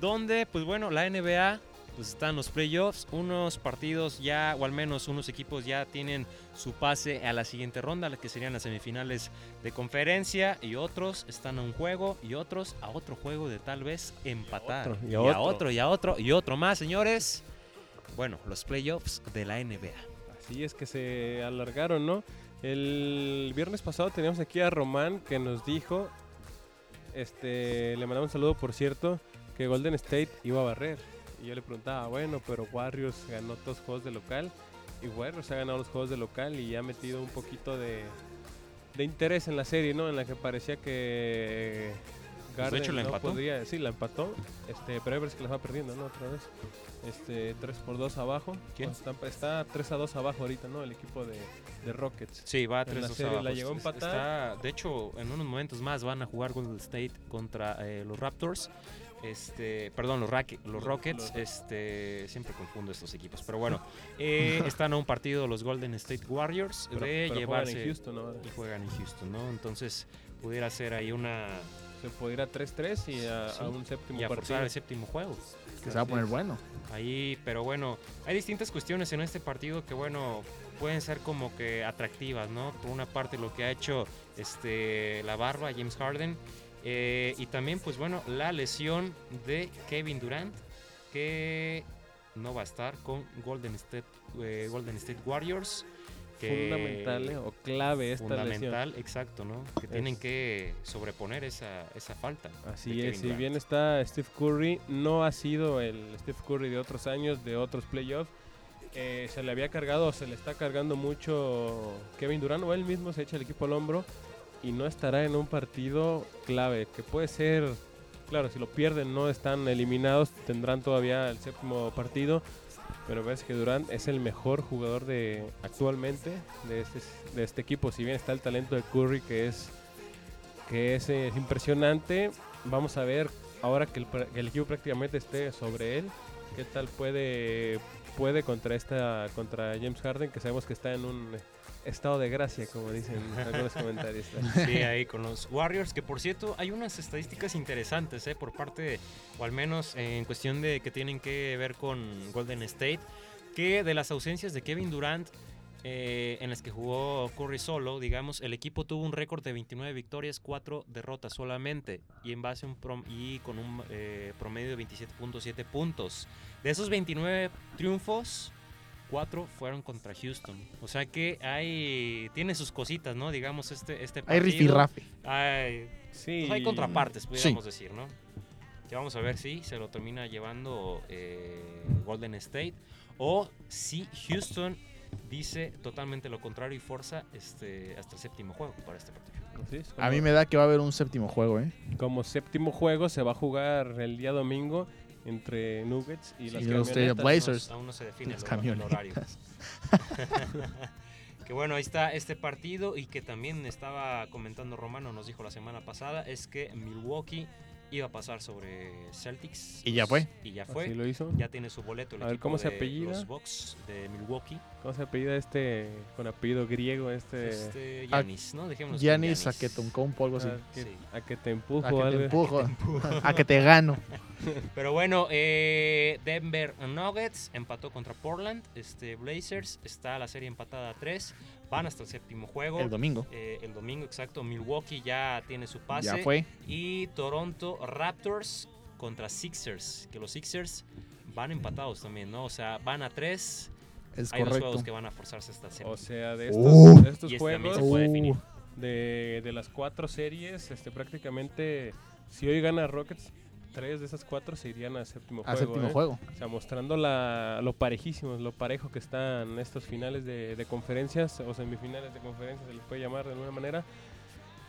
Speaker 2: donde, pues bueno, la NBA, pues están los playoffs, unos partidos ya, o al menos unos equipos ya tienen su pase a la siguiente ronda, que serían las semifinales de conferencia, y otros están a un juego, y otros a otro juego de tal vez empatar.
Speaker 3: otro, y
Speaker 2: y
Speaker 3: a
Speaker 2: a
Speaker 3: otro.
Speaker 2: otro, y a otro, y otro más, señores. Bueno, los playoffs de la NBA.
Speaker 3: Así es que se alargaron, ¿no? El viernes pasado teníamos aquí a Román que nos dijo, este, le mandamos un saludo por cierto, que Golden State iba a barrer. Y yo le preguntaba, bueno, pero Warriors ganó todos los juegos de local. Y Warriors ha ganado los juegos de local y ha metido un poquito de, de interés en la serie, ¿no? En la que parecía que Garden
Speaker 2: Pues, hecho, la
Speaker 3: no
Speaker 2: empató.
Speaker 3: podría, sí, la empató, este, pero veces que la va perdiendo, ¿no? Otra vez. Este, 3 por 2 abajo.
Speaker 2: ¿Quién?
Speaker 3: Está, está 3 a 2 abajo ahorita, ¿no? El equipo de, de Rockets.
Speaker 2: Sí, va a
Speaker 3: En la
Speaker 2: 3
Speaker 3: serie la llegó a empatar.
Speaker 2: de hecho, en unos momentos más van a jugar Golden State contra eh, los Raptors. Este, perdón, los, Rack- los Rockets.
Speaker 3: los-
Speaker 2: Este, siempre confundo estos equipos. Pero bueno, eh, *laughs* están a un partido los Golden State Warriors
Speaker 3: Pero,
Speaker 2: de
Speaker 3: pero juegan
Speaker 2: llevarse.
Speaker 3: en Houston ahora.
Speaker 2: Y juegan en Houston, ¿no? Entonces, pudiera ser ahí una.
Speaker 3: Se puede ir a 3-3 y a,
Speaker 2: Sí,
Speaker 3: a un séptimo
Speaker 2: Y a
Speaker 3: partido.
Speaker 2: forzar el séptimo juego.
Speaker 4: Que se va a poner bueno.
Speaker 2: Ahí, pero bueno, hay distintas cuestiones en este partido que, bueno, pueden ser como que atractivas, ¿no? Por una parte, lo que ha hecho este, la barba, James Harden, eh, y también, pues bueno, la lesión de Kevin Durant, que no va a estar con Golden State, eh, Golden State Warriors. Que
Speaker 3: Fundamental ¿eh? o clave esta
Speaker 2: fundamental, exacto, ¿no? Que tienen que sobreponer esa, esa falta.
Speaker 3: lesión. Así es, si bien está Steve Curry, no ha sido el Steve Curry de otros años, de otros playoffs. Eh, se le había cargado, se le está cargando mucho Kevin Durant, o él mismo se echa el equipo al hombro y no estará en un partido clave, que puede ser, claro, si lo pierden no están eliminados, tendrán todavía el séptimo partido, pero ves que Durant es el mejor jugador de actualmente de este, de este equipo, si bien está el talento de Curry que es que es, eh, impresionante, vamos a ver ahora que el, que el equipo prácticamente esté sobre él, qué tal puede puede contra esta contra James Harden que sabemos que está en un estado de gracia como dicen *laughs* algunos comentaristas.
Speaker 2: Sí, ahí con los Warriors, que por cierto hay unas estadísticas interesantes, ¿eh? Por parte, de- o al menos en cuestión de que tienen que ver con Golden State, que de las ausencias de Kevin Durant, eh, en las que jugó Curry solo, digamos, el equipo tuvo un récord de 29 victorias, 4 derrotas solamente, y en base a un prom- y con un eh, promedio de 27.7 puntos. De esos 29 triunfos, cuatro fueron contra Houston. O sea que hay tiene sus cositas, ¿no? Digamos este este
Speaker 4: Hay
Speaker 2: partido.
Speaker 4: rifirrafe.
Speaker 2: Hay,
Speaker 3: Sí.
Speaker 2: pues hay contrapartes, podríamos decir, ¿no? Que vamos a ver si se lo termina llevando eh, Golden State o si Houston dice totalmente lo contrario y forza este hasta el séptimo juego para este partido.
Speaker 4: A mí me da que va a haber un séptimo juego, ¿eh?
Speaker 3: Como séptimo juego se va a jugar el día domingo entre Nuggets y las
Speaker 4: Y los
Speaker 3: camionetas.
Speaker 4: Blazers.
Speaker 2: Aún no se define
Speaker 4: Las
Speaker 2: el, hor- el horario. *laughs* que bueno, ahí está este partido y que también estaba comentando Romano, nos dijo la semana pasada, es que Milwaukee iba a pasar sobre Celtics.
Speaker 4: Y ya fue.
Speaker 2: Y ya
Speaker 3: Así
Speaker 2: fue.
Speaker 3: lo hizo.
Speaker 2: Ya tiene su boleto el
Speaker 3: A ver, ¿cómo se
Speaker 2: de
Speaker 3: apellida?
Speaker 2: los Bucks de Milwaukee.
Speaker 3: ¿Cómo se apellida este con apellido griego? Este.
Speaker 2: Este Giannis, ¿no? Dejémoslo con
Speaker 4: Giannis
Speaker 2: Giannis.
Speaker 4: Antetokounmpo, algo así.
Speaker 3: a, que,
Speaker 2: sí.
Speaker 3: a que te empujo
Speaker 4: A que te
Speaker 3: algo.
Speaker 4: empujo. *laughs* A que te gano. *laughs* *laughs*
Speaker 2: Pero bueno, eh, Denver Nuggets empató contra Portland. Este Blazers está la serie empatada a 3. Van hasta el séptimo juego.
Speaker 4: El domingo.
Speaker 2: Eh, el domingo, exacto. Milwaukee ya tiene su pase.
Speaker 4: Ya fue.
Speaker 2: Y Toronto Raptors contra Sixers. Que los Sixers van empatados también, ¿no? O sea, van a 3.
Speaker 4: Es
Speaker 2: Hay dos juegos que van a forzarse hasta el séptimo.
Speaker 3: O sea, de estos,
Speaker 4: Uh.
Speaker 3: de estos
Speaker 2: Y este
Speaker 3: juegos,
Speaker 2: se puede definir.
Speaker 4: Uh,
Speaker 3: de, de las cuatro series, este prácticamente, si hoy gana Rockets, tres de esas cuatro se irían séptimo
Speaker 4: a
Speaker 3: juego.
Speaker 4: séptimo
Speaker 3: ¿eh?
Speaker 4: juego.
Speaker 3: O sea, mostrando la, lo parejísimos, lo parejo que están estos finales de, de conferencias o semifinales de conferencias, se les puede llamar de alguna manera,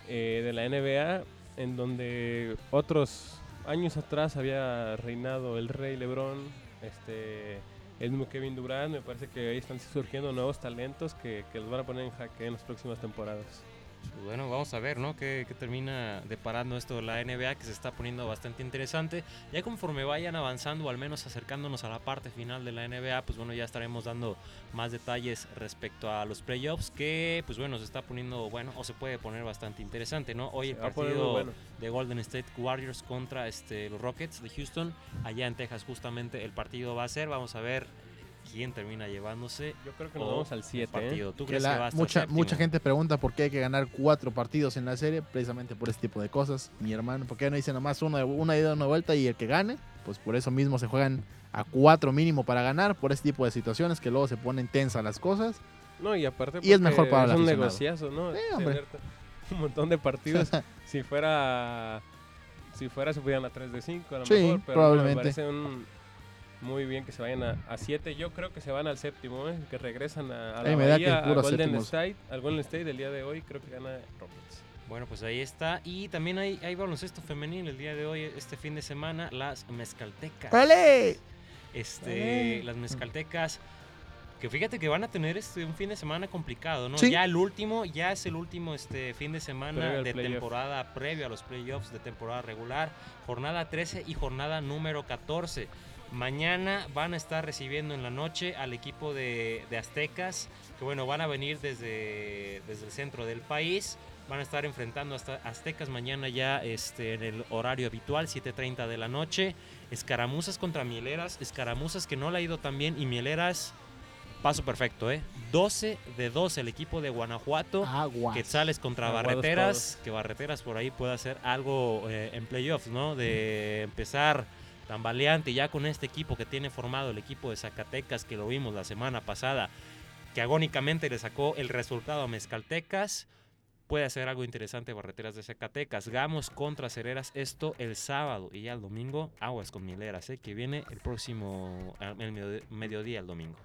Speaker 3: eh, de la NBA, en donde otros años atrás había reinado el Rey LeBron, este, el mismo Kevin Durant. Me parece que ahí están surgiendo nuevos talentos que, que los van a poner en jaque en las próximas temporadas.
Speaker 2: Pues Bueno, vamos a ver, ¿no? ¿Qué, qué termina deparando esto de la NBA que se está poniendo bastante interesante. Ya conforme vayan avanzando o al menos acercándonos a la parte final de la NBA, pues bueno, ya estaremos dando más detalles respecto a los playoffs que, pues bueno, se está poniendo, bueno, o se puede poner bastante interesante, ¿no? Hoy el partido
Speaker 3: bueno.
Speaker 2: de Golden State Warriors contra este, los Rockets de Houston, allá en Texas justamente el partido va a ser, vamos a ver quién termina llevándose.
Speaker 3: Yo creo que nos vamos al
Speaker 2: el
Speaker 3: 7.
Speaker 2: partido. ¿Tú
Speaker 4: Que
Speaker 2: crees
Speaker 4: la-
Speaker 2: que va hasta el
Speaker 4: mucha, mucha gente pregunta por qué hay que ganar cuatro partidos en la serie, precisamente por este tipo de cosas. Mi hermano, ¿por qué no dice nomás uno de, una ida, una vuelta y el que gane? Pues por eso mismo se juegan a cuatro mínimo para ganar, por este tipo de situaciones que luego se ponen tensas las cosas.
Speaker 3: No, y aparte
Speaker 4: Y es mejor para
Speaker 3: es un negociazo, ¿no?
Speaker 4: Sí.
Speaker 3: Tener *laughs* un montón de partidos. *laughs* si fuera si fuera se pudieran a 3 de 5 a lo
Speaker 4: Sí,
Speaker 3: mejor, pero no,
Speaker 4: probablemente.
Speaker 3: me parece un- muy bien que se vayan a 7. Yo creo que se van al séptimo, ¿eh? que regresan a, a la Bahía, a Golden
Speaker 4: séptimos.
Speaker 3: State, al Golden State el día de hoy creo que gana Rockets.
Speaker 2: Bueno, pues ahí está. Y también hay, hay baloncesto femenil el día de hoy, este fin de semana, las mezcaltecas.
Speaker 4: ¡Vale!
Speaker 2: Este, las mezcaltecas. Que fíjate que van a tener este un fin de semana complicado, ¿no?
Speaker 4: Sí.
Speaker 2: Ya el último, ya es el último este fin de semana de temporada previo a los playoffs de temporada regular, jornada 13 y jornada número 14. Mañana van a estar recibiendo en la noche al equipo de, de Aztecas, que bueno, van a venir desde, desde el centro del país. Van a estar enfrentando hasta Aztecas mañana ya este, en el horario habitual, 7.30 de la noche. Escaramuzas contra Mieleras, escaramuzas que no le ha ido tan bien y Mieleras, paso perfecto, ¿eh? 12 de 12 el equipo de Guanajuato.
Speaker 4: Agua.
Speaker 2: Quetzales contra
Speaker 3: Aguados
Speaker 2: Barreteras, que Barreteras por ahí puede hacer algo eh, en playoffs, ¿no? De empezar tan valiente ya con este equipo que tiene formado el equipo de Zacatecas, que lo vimos la semana pasada, que agónicamente le sacó el resultado a Mezcaltecas. Puede hacer algo interesante Barreteras de Zacatecas. Gamos contra Cereras, esto el sábado. Y ya el domingo, aguas con Mileras, ¿eh? que viene el próximo, el medio- mediodía el domingo.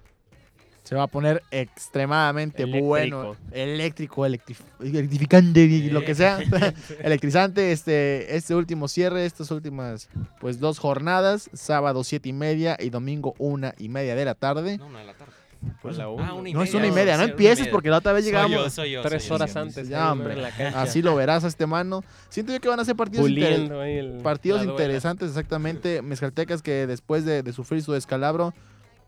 Speaker 4: Se va a poner extremadamente
Speaker 3: Eléctrico.
Speaker 4: bueno. Eléctrico, electrif- electrificante, y lo que sea. *laughs* Electrizante, este, este último cierre, estas últimas pues dos jornadas, sábado siete y media y domingo una y media de la tarde.
Speaker 2: No, una de la tarde.
Speaker 3: La
Speaker 2: Ah,
Speaker 3: una.
Speaker 4: No es una y media, no empieces
Speaker 2: media.
Speaker 4: porque la otra vez
Speaker 2: Soy yo,
Speaker 4: llegamos
Speaker 2: soy yo,
Speaker 3: Tres
Speaker 2: soy
Speaker 3: horas
Speaker 2: yo.
Speaker 3: antes.
Speaker 4: Ya. Así lo verás a este mano. Siento yo que van a ser partidos, inter-
Speaker 3: el-
Speaker 4: partidos interesantes, exactamente. Mezcaltecas que después de, de sufrir su descalabro,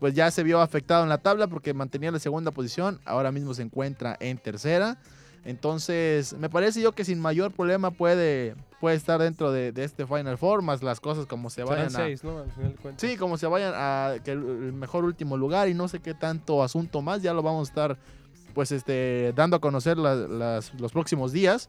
Speaker 4: pues ya se vio afectado en la tabla porque mantenía la segunda posición. Ahora mismo se encuentra en tercera. Entonces, me parece yo que sin mayor problema puede, puede estar dentro de, de este Final Four, más las cosas como se
Speaker 3: Serán
Speaker 4: vayan a...
Speaker 3: seis, ¿no? Al final de cuentas.
Speaker 4: Sí, como se vayan a que el, el mejor último lugar y no sé qué tanto asunto más, ya lo vamos a estar pues este dando a conocer la- las- los próximos días.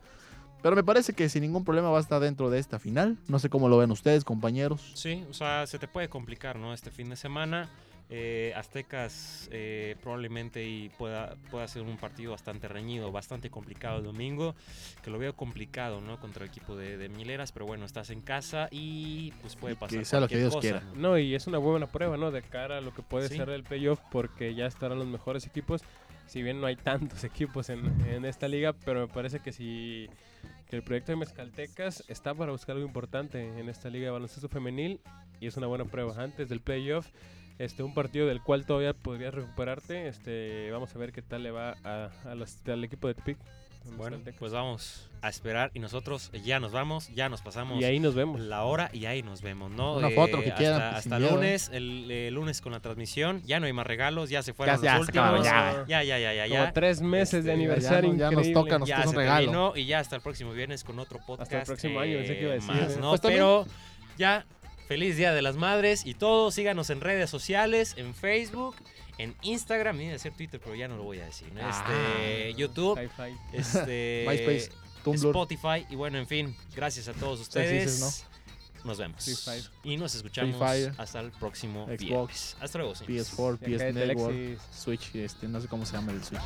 Speaker 4: Pero me parece que sin ningún problema va a estar dentro de esta final. No sé cómo lo ven ustedes, compañeros.
Speaker 2: Sí, o sea, se te puede complicar, ¿no? Este fin de semana. Eh, Aztecas eh, probablemente y pueda, pueda ser un partido bastante reñido, bastante complicado el domingo, que lo veo complicado, ¿no? Contra el equipo de, de Mileras, pero bueno, estás en casa y pues puede
Speaker 4: Y
Speaker 2: pasar
Speaker 4: que sea lo que
Speaker 2: cualquier
Speaker 4: Dios
Speaker 2: cosa,
Speaker 4: quiera.
Speaker 2: ¿no?
Speaker 3: No, y es una buena prueba, ¿no? De cara a lo que puede
Speaker 2: Sí.
Speaker 3: ser el playoff, porque ya estarán los mejores equipos. Si bien no hay tantos *laughs* equipos en, en esta liga, pero me parece que si que el proyecto de Mezcaltecas está para buscar algo importante en esta liga de baloncesto femenil y es una buena prueba. Antes del playoff, este, un partido del cual todavía podrías recuperarte. Este, vamos a ver qué tal le va a, a los- al equipo de Tepic.
Speaker 2: Bueno, pues vamos a esperar y nosotros ya nos vamos, ya nos pasamos
Speaker 3: y ahí nos vemos.
Speaker 2: la hora y ahí nos vemos, ¿no?
Speaker 4: Una foto, lo que
Speaker 2: hasta,
Speaker 4: quieran, pues,
Speaker 2: hasta
Speaker 4: miedo, ¿eh?
Speaker 2: lunes, el, el lunes con la transmisión, ya no hay más regalos, ya se fueron
Speaker 4: Ya, ya,
Speaker 2: los
Speaker 4: se acabaron,
Speaker 2: últimos.
Speaker 4: ya.
Speaker 2: Ya, ya, ya, ya,
Speaker 3: Como
Speaker 2: ya.
Speaker 3: tres meses de
Speaker 2: Este, ya
Speaker 3: aniversario
Speaker 4: ya nos toca, nos
Speaker 2: Ya
Speaker 4: un regalo.
Speaker 2: terminó y ya hasta el próximo viernes con otro podcast.
Speaker 3: el próximo año, pensé que iba a decir,
Speaker 2: más,
Speaker 3: ¿eh?
Speaker 2: ¿no?
Speaker 4: Pues también-
Speaker 2: Pero ya, feliz Día de las Madres y todo. Síganos en redes sociales, en Facebook, en Instagram. Iba a decir Twitter, pero ya no lo voy a decir. ¿no? Este,
Speaker 4: Ah.
Speaker 2: YouTube, *laughs* este,
Speaker 4: MySpace, Tumblr.
Speaker 2: Spotify. Y bueno, en fin, gracias a todos
Speaker 4: Ustedes
Speaker 2: Nos vemos. Y nos escuchamos
Speaker 4: Fire.
Speaker 2: hasta el próximo
Speaker 4: Xbox,
Speaker 2: viernes. Hasta luego, señores.
Speaker 4: PS4,
Speaker 3: Y acá
Speaker 4: PS Network. Switch, este, no sé cómo se llama el Switch.